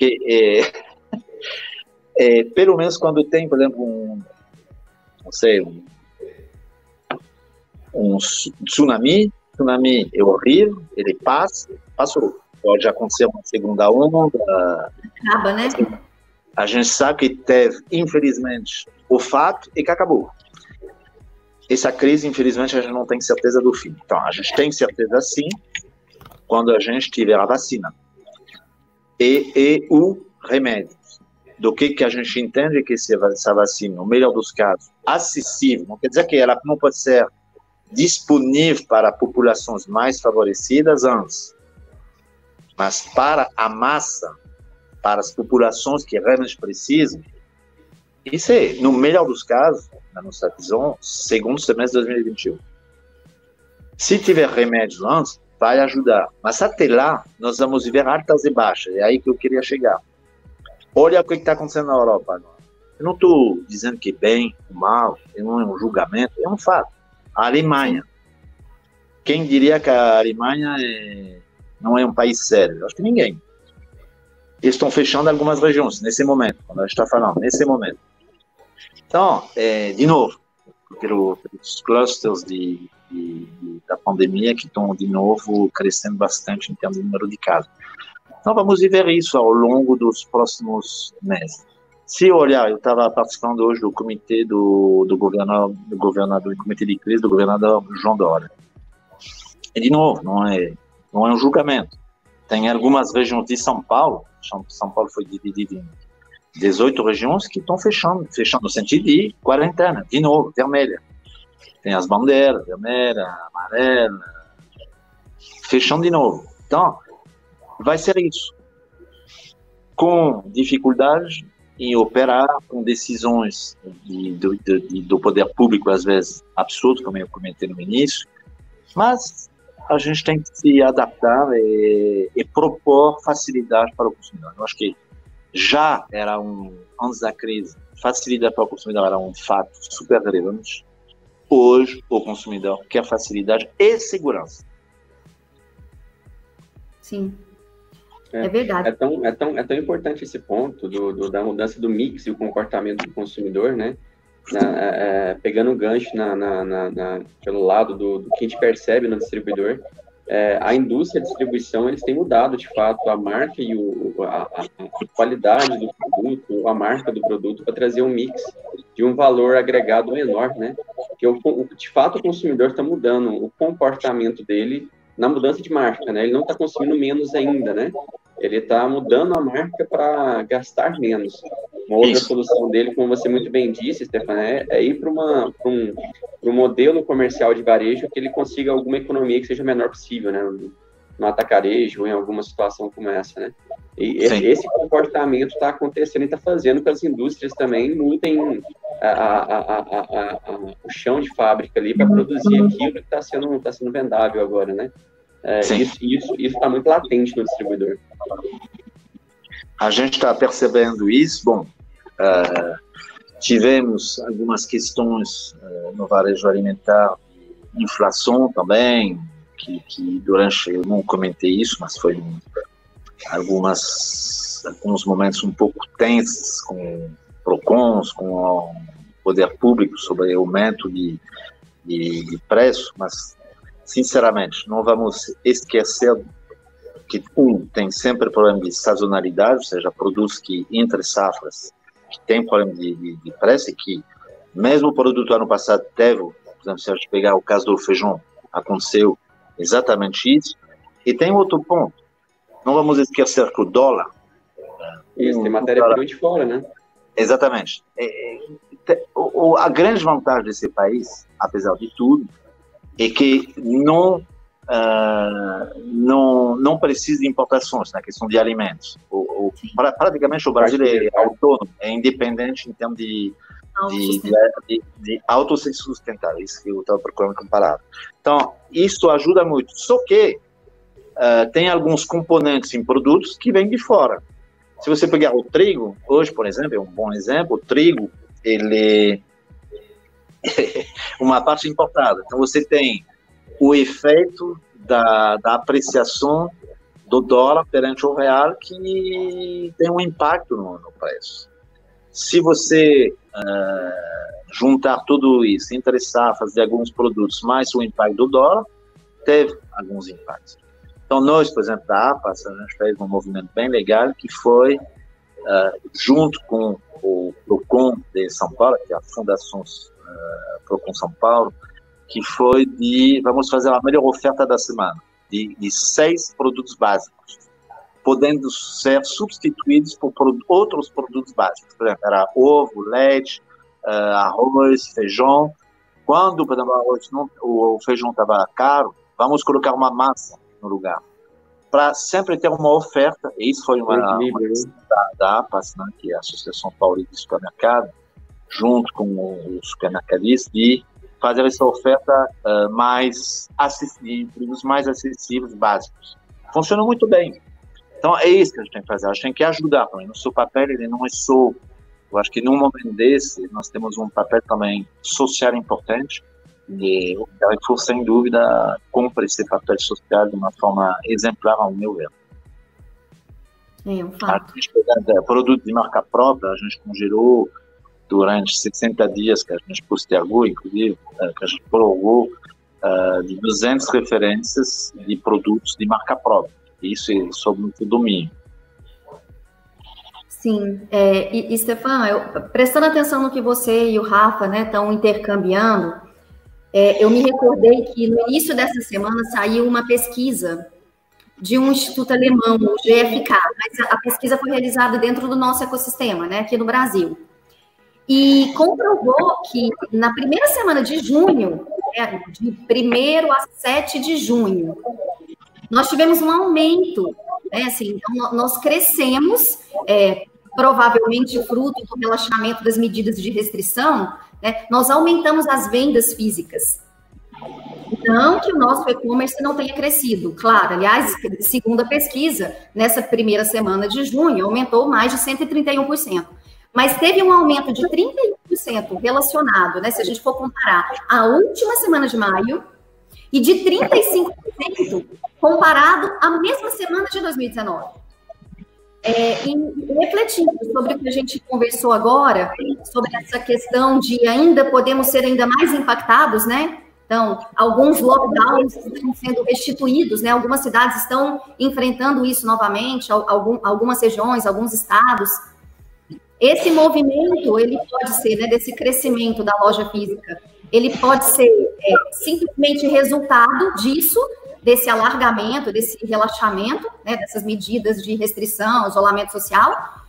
É, <laughs> é, pelo menos quando tem, por exemplo, um, não sei, um, um tsunami, tsunami é horrível, ele passa, passou. Pode acontecer uma segunda onda. Acaba, né? A gente sabe que teve, infelizmente, o fato e que acabou. Essa crise, infelizmente, a gente não tem certeza do fim. Então, a gente tem certeza sim quando a gente tiver a vacina. E, e o remédio. Do que, que a gente entende que essa vacina, no melhor dos casos, acessível, não quer dizer que ela não pode ser disponível para populações mais favorecidas antes, mas para a massa, para as populações que realmente precisam, isso é, no melhor dos casos, na nossa visão, segundo semestre de 2021. Se tiver remédios antes, vai ajudar. Mas até lá, nós vamos ver altas e baixas. É aí que eu queria chegar. Olha o que está acontecendo na Europa agora. Eu não estou dizendo que bem ou mal, não é um julgamento, é um fato. A Alemanha. Quem diria que a Alemanha é, não é um país sério? Acho que ninguém. Eles estão fechando algumas regiões nesse momento, quando a gente está falando, nesse momento. Então, é, de novo, pelos clusters de, de, da pandemia que estão, de novo, crescendo bastante em termos de número de casos. Então, vamos ver isso ao longo dos próximos meses. Se olhar, eu estava participando hoje do comitê do, do governador, do governador, do comitê de crise do governador João Dória. E, de novo, não é, não é um julgamento. Tem algumas regiões de São Paulo, São Paulo foi dividido em 18 regiões que estão fechando, fechando no sentido de quarentena, de novo, vermelha. Tem as bandeiras, vermelha, amarela, fechando de novo. Então, vai ser isso. Com dificuldade em operar, com decisões de, de, de, do poder público, às vezes absurdo, como eu comentei no início, mas a gente tem que se adaptar e, e propor facilidade para o consumidor. Eu acho que já era um, antes da crise, facilidade para o consumidor era um fato super relevante. Hoje, o consumidor quer facilidade e segurança. Sim, é, é verdade. É tão, é, tão, é tão importante esse ponto do, do da mudança do mix e o comportamento do consumidor, né? Na, é, é pegando um gancho na, na, na, pelo lado do, do que a gente percebe no distribuidor, é, a indústria de distribuição eles têm mudado de fato a marca e o, a, a, qualidade do produto, a marca do produto para trazer um mix de um valor agregado menor, né? Que o, de fato o consumidor está mudando o comportamento dele na mudança de marca, né? Ele não está consumindo menos ainda, né? Ele está mudando a marca para gastar menos. Uma outra Isso. solução dele, como você muito bem disse, Stefano, é, é ir para um, um modelo comercial de varejo que ele consiga alguma economia que seja menor possível, né? No atacarejo ou em alguma situação como essa, né? E Sim. esse comportamento está acontecendo e está fazendo que as indústrias também mudem a, a, a, o chão de fábrica ali para produzir aquilo que está sendo, tá sendo vendável agora, né? É, isso está isso, tá muito latente no distribuidor. A gente está percebendo isso. Bom, uh, tivemos algumas questões uh, no varejo alimentar, inflação também, que, que, durante eu não comentei isso, mas foi um, algumas alguns momentos um pouco tensos com Procons, com o poder público sobre o aumento de, de, de preço, mas sinceramente, não vamos esquecer que, um, tem sempre problema de sazonalidade, ou seja, produtos que, entre safras, que tem problema de, de, de preço e que, mesmo o produto ano passado teve, por exemplo, se a gente pegar o caso do feijão, aconteceu exatamente isso. E tem outro ponto, não vamos esquecer que o dólar... Isso, tem matéria-prima de fora, né? Exatamente. É, é, o, a grande vantagem desse país, apesar de tudo, é que não uh, não não precisa de importações na questão de alimentos. O, o, praticamente o Brasil é autônomo, é independente em termos de de, de, de, autossustentável, isso que eu estava procurando comparar. Então, isso ajuda muito. Só que uh, tem alguns componentes em produtos que vêm de fora. Se você pegar o trigo, hoje, por exemplo, é um bom exemplo, o trigo, ele <laughs> uma parte importada. Então você tem o efeito da, da apreciação do dólar perante o real que tem um impacto no, no preço. Se você uh, juntar tudo isso, interessar, fazer alguns produtos, mais o impacto do dólar, teve alguns impactos. Então, nós, por exemplo, da APAS, a gente fez um movimento bem legal que foi, uh, junto com o PROCON de São Paulo, que é a Fundação uh, PROCON São Paulo, que foi de, vamos fazer a melhor oferta da semana, de, de seis produtos básicos, podendo ser substituídos por outros produtos básicos. Por exemplo, era ovo, leite, uh, arroz, feijão. Quando, por exemplo, o, arroz não, o feijão estava caro, vamos colocar uma massa no lugar. Para sempre ter uma oferta, e isso foi uma, uma da, da APAS, né, que é a Associação Paulista de Supermercado, junto com os supermercadistas, de fazer essa oferta uh, mais acessível, mais acessíveis, básicos. Funciona muito bem. Então é isso que a gente tem que fazer. A gente tem que ajudar também. No seu papel ele não é só. Eu acho que num momento desse nós temos um papel também social importante e o Carrefour, sem dúvida, cumpre esse papel social de uma forma exemplar, ao meu ver. É um fato. A produto de marca própria, a gente congelou durante 60 dias, que a gente postergou, inclusive, eh, que a gente prorrogou, uh, de 200 referências de produtos de marca própria. Isso é sobre muito domínio. Sim, é, e, e Stefan, eu, prestando atenção no que você e o Rafa estão né, intercambiando, é, eu me recordei que no início dessa semana saiu uma pesquisa de um instituto alemão, o GFK, mas a, a pesquisa foi realizada dentro do nosso ecossistema, né, aqui no Brasil. E comprovou que na primeira semana de junho, né, de 1 a 7 de junho, nós tivemos um aumento, né, assim, então nós crescemos, é, provavelmente fruto do relaxamento das medidas de restrição, né, nós aumentamos as vendas físicas. Não que o nosso e-commerce não tenha crescido, claro. Aliás, segundo a pesquisa, nessa primeira semana de junho, aumentou mais de 131%. Mas teve um aumento de 31% relacionado, né? Se a gente for comparar a última semana de maio, e de 35% comparado à mesma semana de 2019. É, e refletindo sobre o que a gente conversou agora, sobre essa questão de ainda podemos ser ainda mais impactados, né? Então, alguns lockdowns estão sendo restituídos, né? Algumas cidades estão enfrentando isso novamente, algum, algumas regiões, alguns estados. Esse movimento, ele pode ser, né, desse crescimento da loja física, ele pode ser é, simplesmente resultado disso, desse alargamento, desse relaxamento, né, dessas medidas de restrição, isolamento social,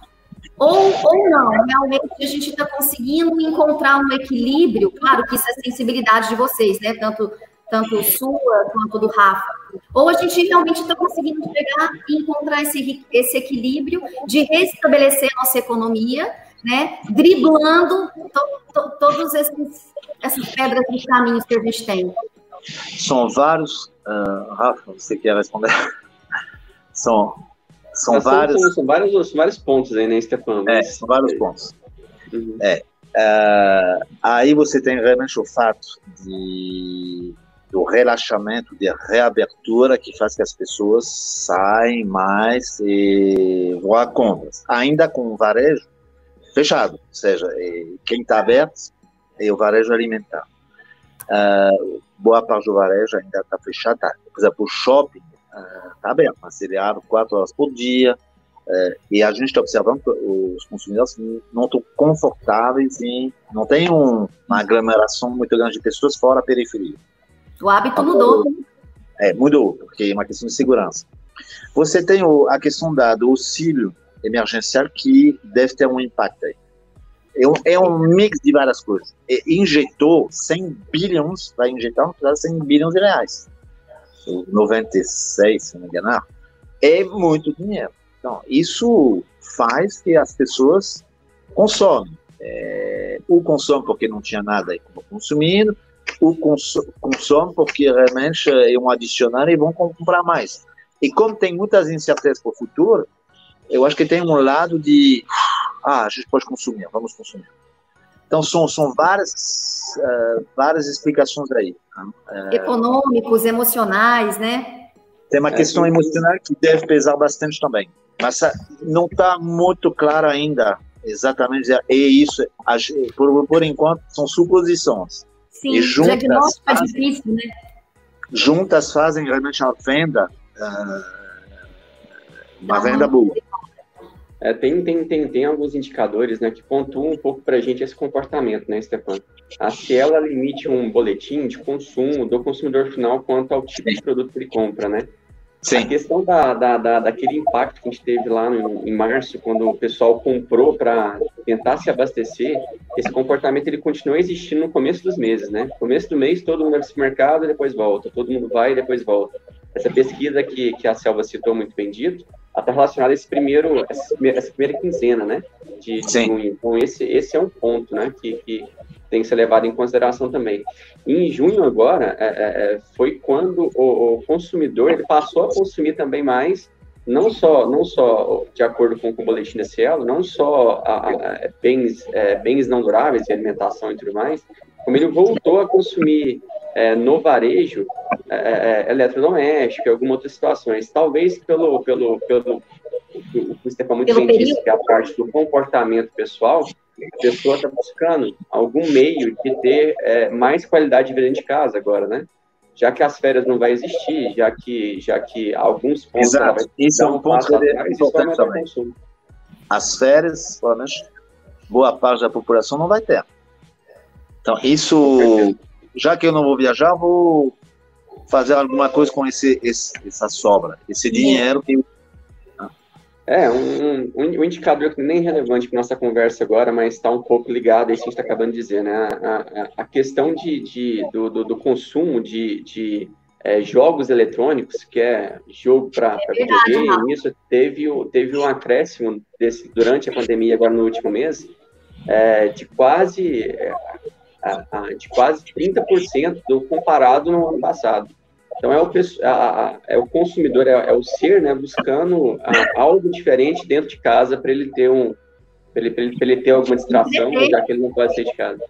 ou, ou não, realmente a gente está conseguindo encontrar um equilíbrio, claro que isso é sensibilidade de vocês, né, tanto, tanto sua quanto do Rafa, ou a gente realmente está conseguindo pegar e encontrar esse, esse equilíbrio de restabelecer nossa economia, né, driblando to, to, todos esses essas pedras nos caminhos que a gente tem? São vários. Uh, Rafa, você quer responder? são, são vários. São, são, vários, são vários pontos aí, né, Stefano? É, são vários pontos. Uhum. É. Uh, aí você tem realmente o fato de, do relaxamento, de reabertura que faz que as pessoas saem mais e vão a compras. Ainda com o varejo fechado, ou seja, quem está aberto e o varejo alimentar. Uh, boa parte do varejo ainda está fechada. Por exemplo, o shopping está uh, aberto, mas ele abre quatro horas por dia. Uh, e a gente está observando que os consumidores não estão confortáveis em. não tem um, uma aglomeração muito grande de pessoas fora a periferia. O hábito mudou. É, mudou, porque é uma questão de segurança. Você tem o, a questão da, do auxílio emergencial que deve ter um impacto aí. É um, é um mix de várias coisas. Injetou 100 bilhões, vai injetar um total 100 bilhões de reais. 96, se não me engano. É muito dinheiro. Então, isso faz que as pessoas consomem. É, o consome porque não tinha nada consumindo, o consome porque realmente é um adicional e vão comprar mais. E como tem muitas incertezas para o futuro, eu acho que tem um lado de ah, a gente pode consumir, vamos consumir. Então, são, são várias, uh, várias explicações aí. Uh, Econômicos, emocionais, né? Tem uma é, questão emocional que deve pesar bastante também. Mas uh, não está muito claro ainda exatamente. É isso, por, por enquanto, são suposições. Sim, o diagnóstico é difícil, né? juntas fazem realmente a venda, uh, uma venda boa. É, tem, tem, tem, tem alguns indicadores né, que pontuam um pouco para a gente esse comportamento, né, Stefan? A Cielo limite um boletim de consumo do consumidor final quanto ao tipo de produto que ele compra, né? Sim. A questão da, da, da, daquele impacto que a gente teve lá no, em março, quando o pessoal comprou para tentar se abastecer, esse comportamento ele continua existindo no começo dos meses, né? No começo do mês, todo mundo vai para o mercado e depois volta, todo mundo vai e depois volta. Essa pesquisa que, que a Selva citou muito bem dito, está relacionada a esse primeiro, essa primeira quinzena, né? De, de junho. Então, esse, esse é um ponto, né? Que, que tem que ser levado em consideração também. Em junho agora é, é, é, foi quando o, o, consumidor ele passou a consumir também mais, não só não só de acordo com, com o boletim da Cielo, não só a, a, bens é, bens não duráveis, alimentação e tudo mais, como ele voltou a consumir é, no varejo é, eletrodoméstico e algumas outras situações, talvez pelo pelo pelo o Stefan muito bem disse que é a parte do comportamento pessoal a pessoa está buscando algum meio de ter é, mais qualidade de vida dentro de casa agora, né? Já que as férias não vai existir, já que, já que alguns pontos... Exato, isso é um ponto importante também. As férias, pelo menos, boa parte da população não vai ter. Então, isso, já que eu não vou viajar, vou fazer alguma coisa com esse, esse essa sobra, esse dinheiro que é, um, um, um indicador que nem relevante para nossa conversa agora, mas está um pouco ligado a isso que a gente está acabando de dizer, né? A, a, a questão de, de do, do, do, consumo de, de é, jogos eletrônicos, que é jogo para videogame, isso teve, teve um acréscimo desse, durante a pandemia, agora no último mês, é, de quase é, de quase 30% do comparado no ano passado. Então, é o, a, é o consumidor, é, é, o ser, né, buscando a, algo diferente dentro de casa para ele ter um, para ele, ele, ele, ter alguma distração, já que ele não pode sair de casa.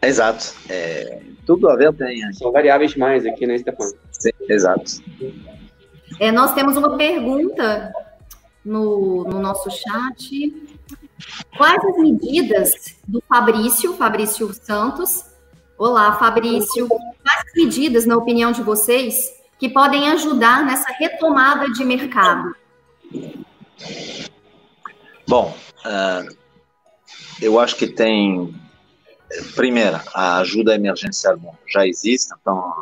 Exato. É, tudo a ver tem. São variáveis demais aqui, né, Stefan? Sim, exato. É, nós temos uma pergunta no, no nosso chat. Quais as medidas do Fabrício, Fabrício Santos, Olá, Fabrício. Quais medidas, na opinião de vocês, que podem ajudar nessa retomada de mercado? Bom, uh, eu acho que tem. Primeiro, a ajuda emergencial já existe, então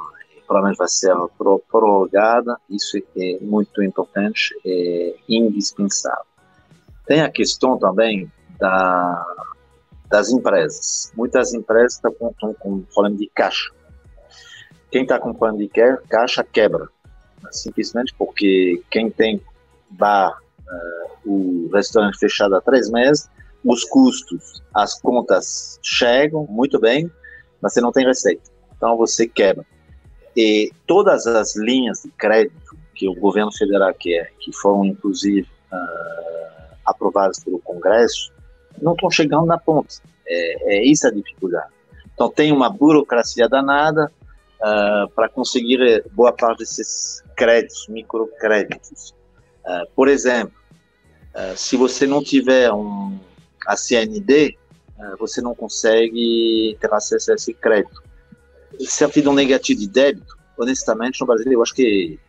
provavelmente vai ser prorrogada. Isso é muito importante, é indispensável. Tem a questão também da das empresas. Muitas empresas estão com, estão com problema de caixa. Quem está com problema de caixa quebra, simplesmente porque quem tem bar, uh, o restaurante fechado há três meses, os custos, as contas chegam muito bem, mas você não tem receita. Então você quebra. E todas as linhas de crédito que o governo federal quer, que foram inclusive uh, aprovadas pelo Congresso, não estão chegando na ponta. É, é isso a dificuldade. Então, tem uma burocracia danada uh, para conseguir eh, boa parte desses créditos, microcréditos. Uh, por exemplo, uh, se você não tiver um, a CND, você não consegue ter acesso a esse crédito. Certidão negativa de débito, honestamente, no Brasil, eu acho que,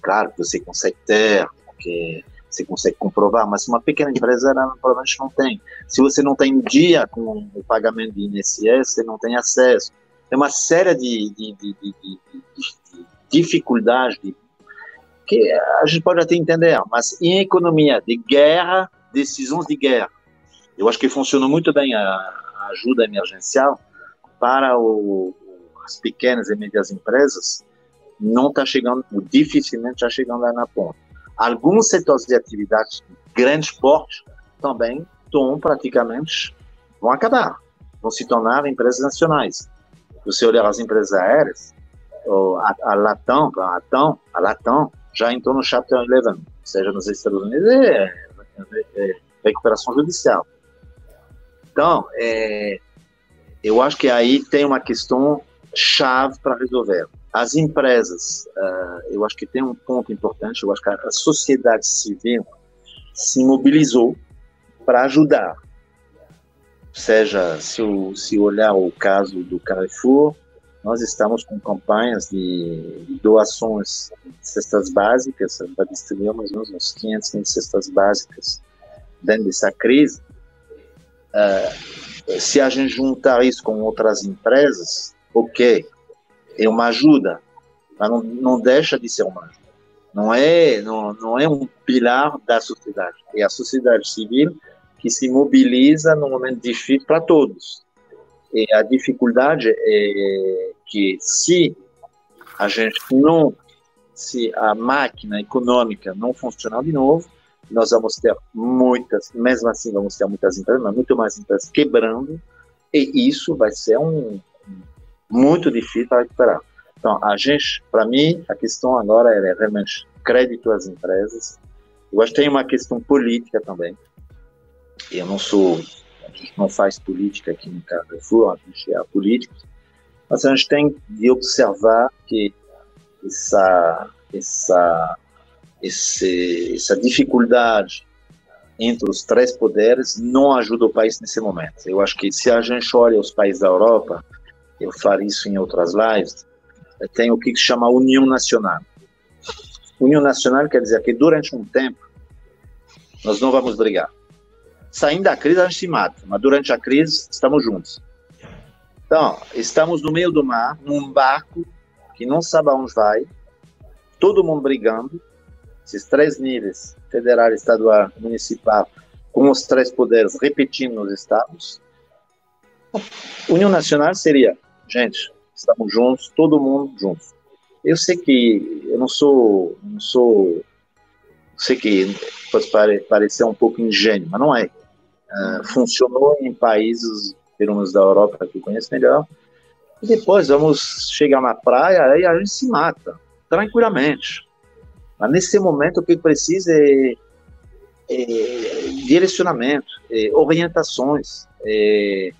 claro, você consegue ter, porque você consegue comprovar, mas uma pequena empresa provavelmente não tem. Se você não tem dia com o pagamento de INSS, você não tem acesso. Tem uma série de, de, de, de dificuldades que a gente pode até entender, mas em economia de guerra, decisões de guerra, eu acho que funciona muito bem a, a ajuda emergencial para o, as pequenas e médias empresas, não está chegando, dificilmente está chegando lá na ponta alguns setores de atividades de grande porte também estão praticamente vão acabar, vão se tornar empresas nacionais. Você olhar as empresas aéreas, a, a Latam, a Latam, a Latam já entrou no Chapter 11, seja nos Estados Unidos, é, é, é recuperação judicial. Então, é, eu acho que aí tem uma questão chave para resolver. As empresas, uh, eu acho que tem um ponto importante, eu acho que a sociedade civil se mobilizou para ajudar. Seja, se, o, se olhar o caso do Carrefour, nós estamos com campanhas de doações de cestas básicas, para distribuir mais ou menos uns 500 mil cestas básicas dentro dessa crise. Uh, se a gente juntar isso com outras empresas, ok, é uma ajuda, mas não, não deixa de ser uma ajuda. Não é, não, não é um pilar da sociedade, é a sociedade civil que se mobiliza no momento difícil para todos. E a dificuldade é que se a gente não, se a máquina econômica não funcionar de novo, nós vamos ter muitas, mesmo assim vamos ter muitas empresas, mas muito mais empresas quebrando, e isso vai ser um muito difícil para recuperar. Então, a gente, para mim, a questão agora é realmente crédito às empresas. Eu acho que tem uma questão política também. Eu não sou, a gente não faz política aqui no Carrefour, a gente é político, mas a gente tem de observar que essa, essa, esse, essa dificuldade entre os três poderes não ajuda o país nesse momento. Eu acho que se a gente olha os países da Europa, eu falo isso em outras lives, tem o que se chama União Nacional. União Nacional quer dizer que durante um tempo nós não vamos brigar. Saindo da crise a gente se mata, mas durante a crise estamos juntos. Então, estamos no meio do mar, num barco que não sabe aonde vai, todo mundo brigando, esses três níveis, federal, estadual, municipal, com os três poderes repetindo nos estados. União Nacional seria, gente, estamos juntos, todo mundo juntos. Eu sei que eu não sou, não sou, sei que pode parecer um pouco ingênuo, mas não é. Uh, funcionou em países pelo menos da Europa que eu conheço melhor. E depois vamos chegar na praia e a gente se mata, tranquilamente. Mas nesse momento o que precisa é, é direcionamento, é orientações, é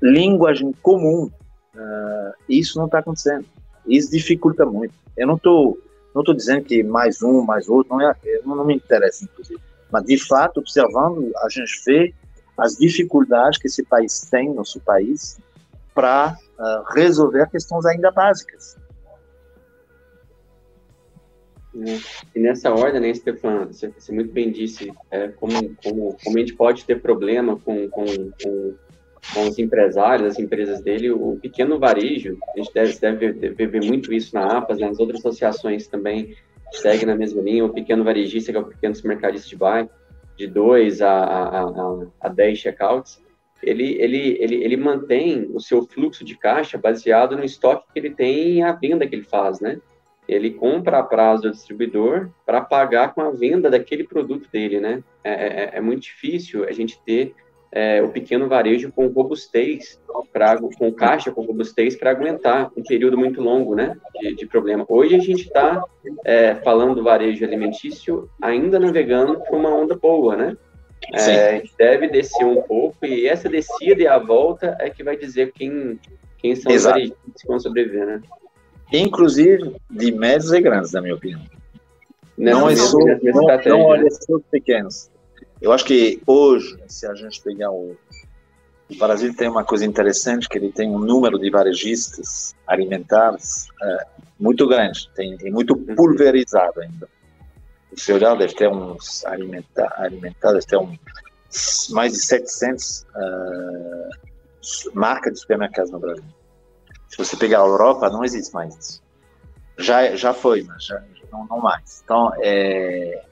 linguagem comum. Uh, isso não está acontecendo. Isso dificulta muito. Eu não estou não estou dizendo que mais um, mais outro, não, é, não, não me interessa, inclusive. Mas, de fato, observando, a gente vê as dificuldades que esse país tem, nosso país, para uh, resolver questões ainda básicas. E nessa ordem, né, Stefan, você muito bem disse é, como, como, como a gente pode ter problema com, com, com, com os empresários, as empresas dele, o pequeno varejo, a gente deve, deve, deve ver muito isso na APAS, nas outras associações também segue na mesma linha, o pequeno varejista, que é o pequeno supermercadista de bairro, de 2 a, a, a 10 checkouts, ele, ele, ele, ele mantém o seu fluxo de caixa baseado no estoque que ele tem e a venda que ele faz, né? Ele compra a prazo do distribuidor para pagar com a venda daquele produto dele, né? É, é, é muito difícil a gente ter é, o pequeno varejo com robustez, pra, com caixa com robustez para aguentar um período muito longo né, de, de problema. Hoje a gente está é, falando do varejo alimentício ainda navegando por uma onda boa, né? É, a gente deve descer um pouco e essa descida e a volta é que vai dizer quem, quem são Exato. os varejistas que vão sobreviver, né? Inclusive de médios e grandes, na minha opinião. Não, não, é só, não, não olha só os pequenos. Eu acho que hoje, se a gente pegar o, o Brasil tem uma coisa interessante que ele tem um número de varejistas alimentares é, muito grande, tem é muito pulverizado ainda. Se olhar, deve ter uns alimenta, alimentados, deve um, mais de 700 uh, é, marcas de supermercados no Brasil. Se você pegar a Europa, não existe mais isso. Já, já foi, mas já, não, não mais. Então, é,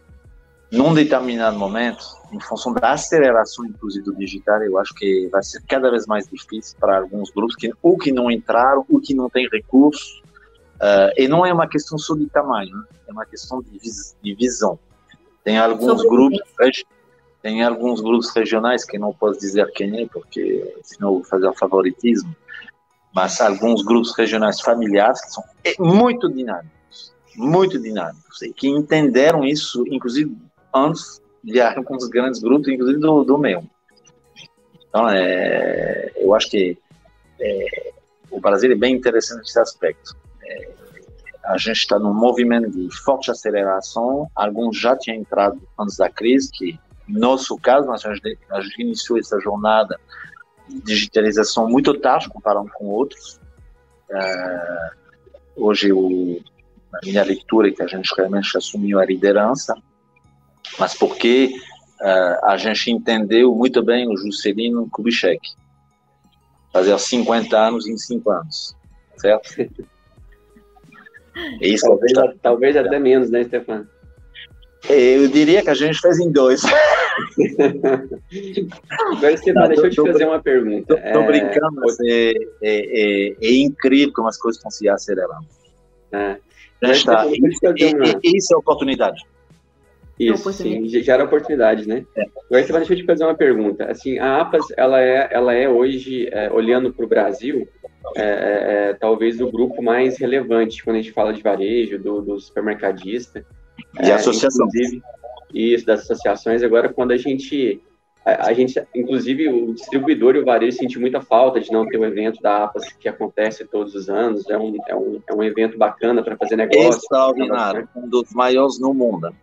num determinado momento, em função da aceleração, inclusive, do digital, eu acho que vai ser cada vez mais difícil para alguns grupos que ou que não entraram, ou que não têm recursos. Uh, e não é uma questão só de tamanho, né? é uma questão de, vis de visão. Tem alguns grupos, tem alguns grupos regionais que não posso dizer quem é, porque senão vou fazer favoritismo, mas alguns grupos regionais familiares que são é, muito dinâmicos, muito dinâmicos, e que entenderam isso, inclusive antes de alguns grandes grupos, inclusive do, do meu. Então, é, eu acho que é, o Brasil é bem interessante nesse aspecto. É, a gente está num movimento de forte aceleração. Alguns já tinham entrado antes da crise, que, no nosso caso, a gente, a gente iniciou essa jornada de digitalização muito tarde, comparando com outros. uh, hoje o, a minha leitura é que a gente realmente assumiu a liderança, mas porque uh, a gente entendeu muito bem o Juscelino Kubitschek. Fazer 50 anos em 5 anos, certo? <laughs> Isso talvez, talvez até menos, né, Stefano? Eu diria que a gente fez em dois. <laughs> Agora, Stefano, deixa eu te fazer uma pergunta. Estou é... brincando, mas é, é, é, é, incrível como as coisas estão se acelerando. É. Está. E, isso é oportunidade. Isso, sim, gera oportunidade, né? É. Agora, Stefano, deixa eu te fazer uma pergunta. Assim, a APAS, ela é, ela é hoje, é, olhando para o Brasil, é, é, é, talvez o grupo mais relevante quando a gente fala de varejo, do, do supermercadista. De é, associação. Isso, das associações. Agora, quando a gente, a, a, gente, inclusive o distribuidor e o varejo sentiu muita falta de não ter o um evento da APAS que acontece todos os anos. É um, é um, é um evento bacana para fazer negócio. Extraordinário, um dos maiores no mundo.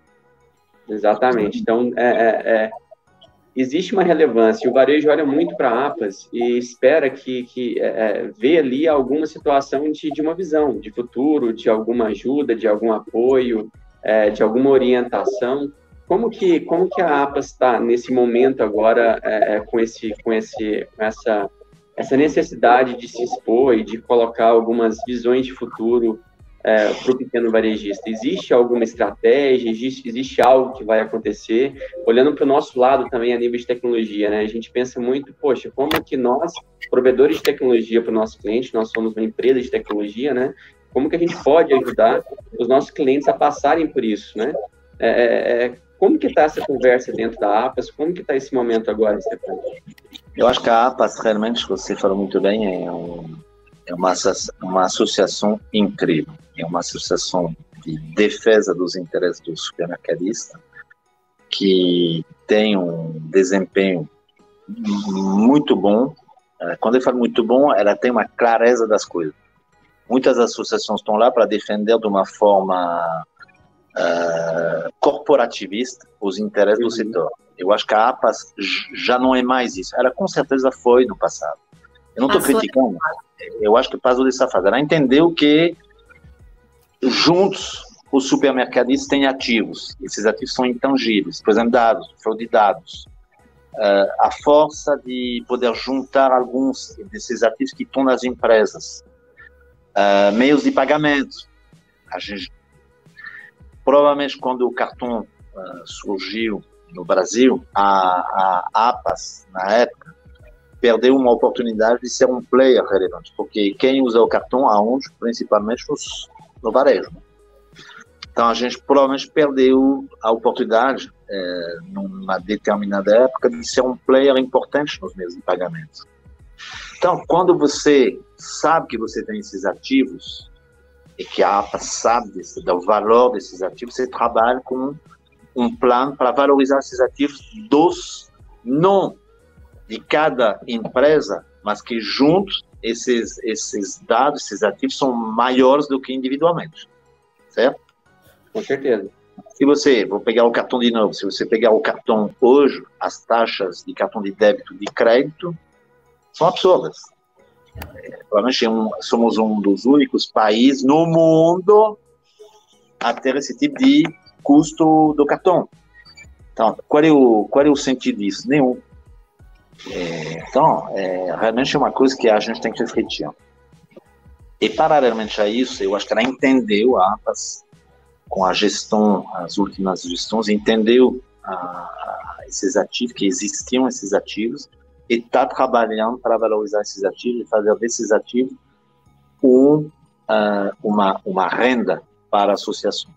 Exatamente. Então, é, é, é existe uma relevância. O varejo olha muito para a APAS e espera que, que é, é, vê ali alguma situação de, de uma visão, de futuro, de alguma ajuda, de algum apoio, é, de alguma orientação. Como que, como que a APAS está nesse momento agora é, é, com, esse, com, esse, com essa, essa necessidade de se expor e de colocar algumas visões de futuro é, para o pequeno varejista? Existe alguma estratégia? Existe, existe algo que vai acontecer? Olhando para o nosso lado também a nível de tecnologia, né? A gente pensa muito, poxa, como que nós, provedores de tecnologia para o nosso cliente, nós somos uma empresa de tecnologia, né? Como que a gente pode ajudar os nossos clientes a passarem por isso, né? É, é, é como que está essa conversa dentro da APAS? Como que está esse momento agora, Stefano? Eu acho que a APAS, realmente, você falou muito bem, é um é uma, uma associação incrível, é uma associação de defesa dos interesses do supermercadista, que tem um desempenho muito bom. É, quando eu falo muito bom, ela tem uma clareza das coisas. Muitas associações estão lá para defender de uma forma uh, corporativista os interesses uhum. do setor. Eu acho que a APAS já não é mais isso. Ela com certeza foi no passado. Eu não estou criticando eu acho que dessa fase. Ela entendeu que juntos os supermercadistas têm ativos. Esses ativos são intangíveis, por exemplo, dados, fraude de dados. Uh, a força de poder juntar alguns desses ativos que estão nas empresas. Uh, meios de pagamento. Gente, provavelmente, quando o cartão uh, surgiu no Brasil, a, a APAS, na época, perdeu uma oportunidade de ser um player relevante, porque quem usa o cartão aonde? Principalmente nos, no varejo. Então a gente provavelmente perdeu a oportunidade, é, numa determinada época, de ser um player importante nos meios de pagamento. Então, quando você sabe que você tem esses ativos, e que a APA sabe desse, do valor desses ativos, você trabalha com um plano para valorizar esses ativos dos não de cada empresa, mas que juntos esses, esses dados, esses ativos são maiores do que individualmente, certo? Com certeza. Se você, vou pegar o cartão de novo, se você pegar o cartão hoje, as taxas de cartão de débito e de crédito são absurdas. É, provavelmente um, somos um dos únicos países no mundo a ter esse tipo de custo do cartão. Então, qual é o, qual é o sentido disso? Nenhum. É, então, é, realmente é uma coisa que a gente tem que refletir. E, paralelamente a isso, eu acho que ela entendeu a APAS com a gestão, as últimas gestões, entendeu a, esses ativos, que existiam esses ativos, e está trabalhando para valorizar esses ativos e fazer desses ativos um, uh, uma, uma renda para a associação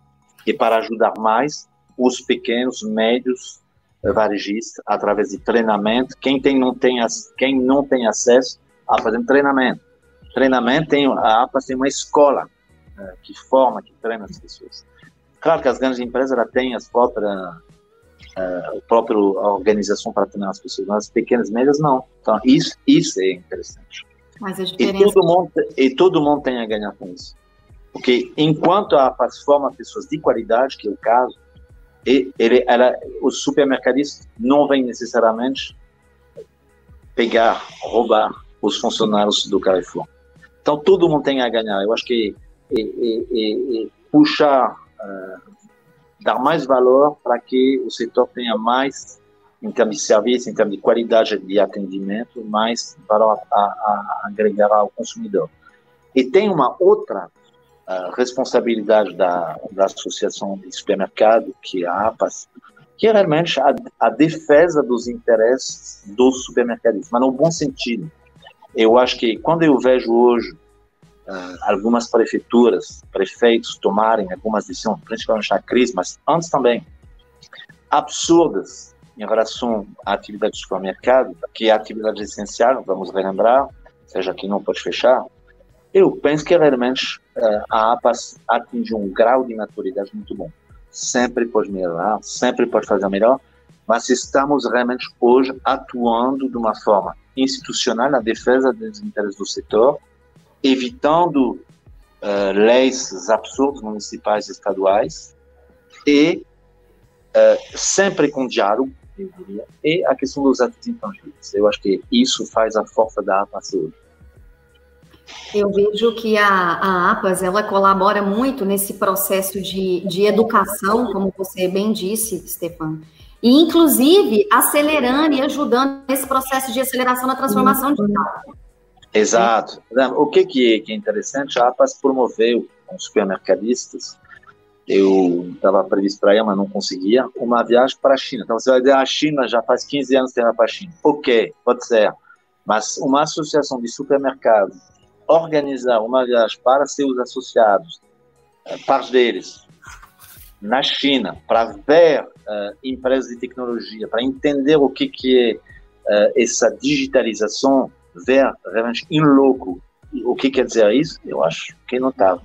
e para ajudar mais os pequenos, médios varejista através de treinamento. Quem tem não tem quem não tem acesso a fazer treinamento. Treinamento tem a APAS tem uma escola é, que forma, que treina as pessoas. Claro que as grandes empresas ela têm as próprias uh, a própria organização para treinar as pessoas, mas as pequenas e médias não. Então isso isso é interessante. Mas a diferença... e todo mundo e todo mundo tem a ganhar com isso. Porque enquanto a APAS forma pessoas de qualidade, que é o caso, e ele, ela, os supermercadistas não vêm necessariamente pegar, roubar os funcionários do Carrefour. Então, todo mundo tem a ganhar. Eu acho que é, é, é, puxar, uh, dar mais valor para que o setor tenha mais, em termos de serviço, em termos de qualidade de atendimento, mais valor a, a, a agregar ao consumidor. E tem uma outra uh, responsabilidade da, da Associação de Supermercado, que é a APAS, que é realmente a, a defesa dos interesses dos supermercadistas, mas no bom sentido. Eu acho que quando eu vejo hoje uh, algumas prefeituras, prefeitos tomarem algumas decisões, principalmente na crise, mas antes também, absurdas em relação à atividade do supermercado, que é a atividade essencial, vamos relembrar, seja que não pode fechar, eu penso que realmente uh, a APAS atingiu um grau de maturidade muito bom sempre pode melhorar, sempre pode fazer melhor, mas estamos realmente hoje atuando de uma forma institucional na defesa dos interesses do setor, evitando uh, leis absurdas municipais e estaduais e uh, sempre com diálogo, eu diria, e a questão dos atos intangíveis. Eu acho que isso faz a força da APA hoje. Eu vejo que a, a APAS ela colabora muito nesse processo de, de educação, como você bem disse, Stefan, e inclusive acelerando e ajudando nesse processo de aceleração da transformação digital. Exato. O que, que é interessante, a APAS promoveu com os supermercadistas, eu estava previsto para ir, mas não conseguia, uma viagem para a China. Então, você vai dizer, a China já faz 15 anos que vai para a China. Ok, pode ser. Mas uma associação de supermercados organizar uma viagem para seus associados, eh, parte deles, na China, para ver uh, empresas de tecnologia, para entender o que, que é uh, essa digitalização, ver realmente em loco o que quer dizer isso, eu acho que é notável.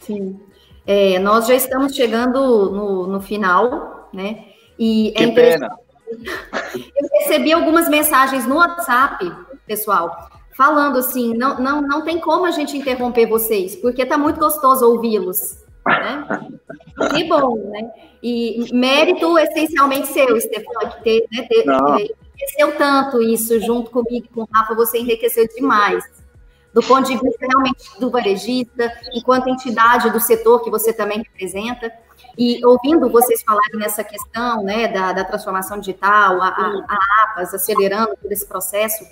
Sim. É, nós já estamos chegando no, no final, né? E é que pena. <laughs> Eu recebi algumas mensagens no WhatsApp, pessoal, falando assim, não, não, não tem como a gente interromper vocês, porque tá muito gostoso ouvi-los. Né? Que bom, né? E mérito essencialmente seu, Stefan, que ter, né, ter, enriqueceu tanto isso junto comigo, com o Rafa, você enriqueceu demais. Do ponto de vista realmente do varejista, enquanto entidade do setor que você também representa. E ouvindo vocês falarem nessa questão né, da, da transformação digital, a, a, a APAS acelerando todo esse processo,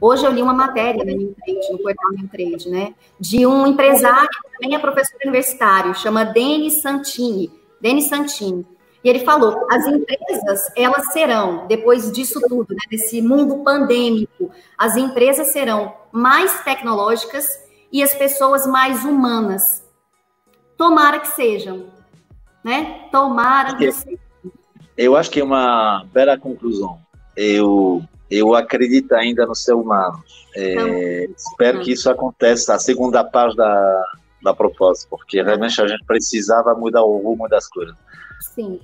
Hoje eu li uma matéria na New Trade, no portal New Trade, né, de um empresário também é professor universitário, chama Denis Santini, Denis Santini. E ele falou: as empresas, elas serão, depois disso tudo, né, desse mundo pandêmico, as empresas serão mais tecnológicas e as pessoas mais humanas. Tomara que sejam, né? Tomara que sejam. Eu acho que é uma bela conclusão. Eu eu acredito ainda no ser humano. É, espero que isso aconteça, a segunda parte da, da proposta, porque realmente a gente precisava mudar o rumo das coisas. Sim,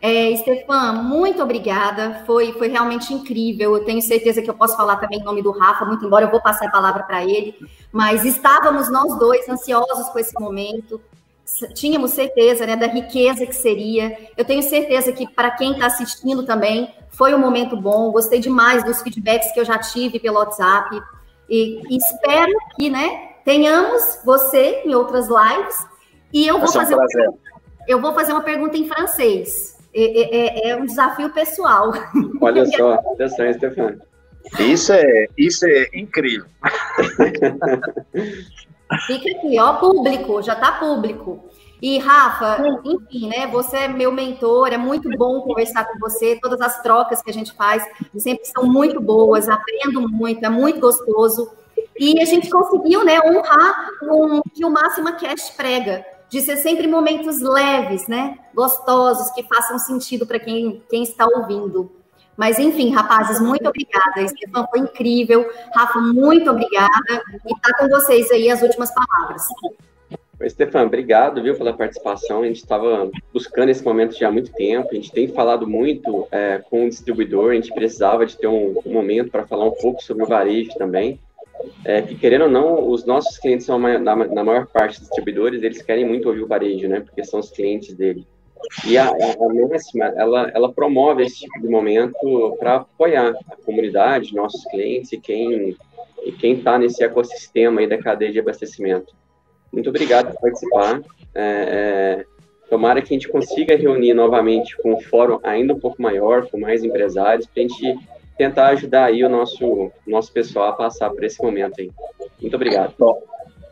é, Stefan, muito obrigada. Foi, foi realmente incrível. Eu tenho certeza que eu posso falar também em nome do Rafa, muito embora eu vou passar a palavra para ele. Mas estávamos nós dois ansiosos com esse momento. Tínhamos certeza né, da riqueza que seria. Eu tenho certeza que para quem está assistindo também foi um momento bom, gostei demais dos feedbacks que eu já tive pelo WhatsApp. E, e espero que né, tenhamos você em outras lives. E eu vou, fazer uma, eu vou fazer uma pergunta em francês. É, é, é um desafio pessoal. Olha <laughs> só, atenção, Stefano. Isso é, isso é incrível. Fica aqui, ó, público, já está público. E, Rafa, enfim, né? Você é meu mentor, é muito bom conversar com você. Todas as trocas que a gente faz sempre são muito boas, aprendo muito, é muito gostoso. E a gente conseguiu, né, honrar o que o Máxima Cash prega, de ser sempre momentos leves, né? Gostosos, que façam sentido para quem, quem está ouvindo. Mas, enfim, rapazes, muito obrigada. Stefan foi incrível. Rafa, muito obrigada. E tá com vocês aí as últimas palavras. Stefan, obrigado, viu, pela participação. A gente estava buscando esse momento já há muito tempo. A gente tem falado muito é, com o distribuidor. A gente precisava de ter um, um momento para falar um pouco sobre o varejo também. É, que querendo ou não, os nossos clientes são na, na maior parte distribuidores, eles querem muito ouvir o varejo, né? Porque são os clientes dele. E a, a Máxima, ela, ela promove esse tipo de momento para apoiar a comunidade, nossos clientes e quem e quem está nesse ecossistema aí da cadeia de abastecimento. Muito obrigado por participar. É, é, tomara que a gente consiga reunir novamente com um fórum ainda um pouco maior, com mais empresários, para a gente tentar ajudar aí o nosso, nosso pessoal a passar por esse momento aí. Muito obrigado. Bom,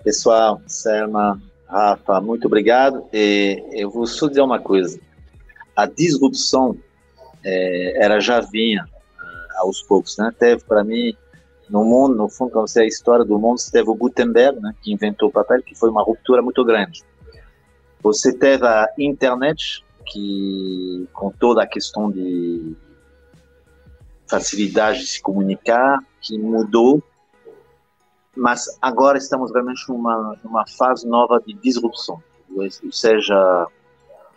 pessoal, Selma, Rafa, muito obrigado. E eu vou só dizer uma coisa. A disrupção é, ela já vinha uh, aos poucos, né? Teve para mim no mundo, no fundo, quando você é a história do mundo, teve o Gutenberg, né, que inventou o papel, que foi uma ruptura muito grande. Você teve a internet, que com toda a questão de facilidade de se comunicar, que mudou, mas agora estamos realmente numa, numa fase nova de disrupção, ou seja,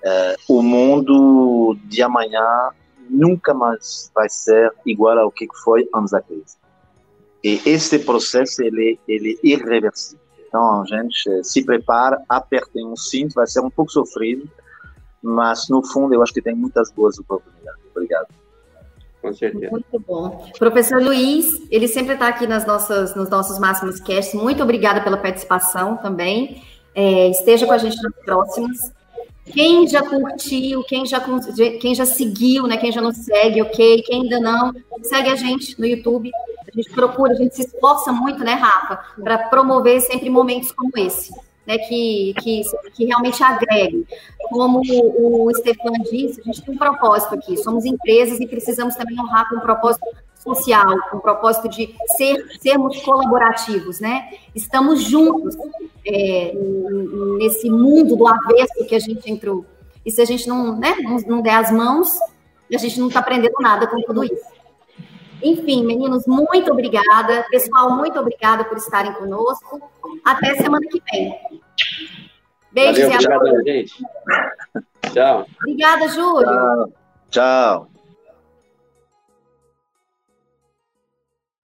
é, o mundo de amanhã nunca mais vai ser igual ao que foi antes da crise. E este processo ele, ele é irreversível. Então, a gente se prepara, apertem um cinto, vai ser um pouco sofrido, mas no fundo eu acho que tem muitas boas oportunidades. Obrigado. Com certeza. Muito bom. Professor Luiz, ele sempre está aqui nas nossas, nos nossos máximos casts. Muito obrigada pela participação também. É, esteja com a gente nas próximas. Quem já curtiu, quem já, quem já seguiu, né? Quem já nos segue, ok? Quem ainda não, segue a gente no YouTube. A gente procura, a gente se esforça muito, né, Rafa, para promover sempre momentos como esse, né? Que, que, que realmente agregue. Como o, o Stefan disse, a gente tem um propósito aqui. Somos empresas e precisamos também honrar com um propósito social, com o propósito de ser, sermos colaborativos, né? Estamos juntos é, nesse mundo do avesso que a gente entrou. E se a gente não, né, não, não der as mãos, a gente não está aprendendo nada com tudo isso. Enfim, meninos, muito obrigada. Pessoal, muito obrigada por estarem conosco. Até semana que vem. Beijos Valeu, e abraços. gente. Tchau. Obrigada, Júlio. Tchau. Tchau.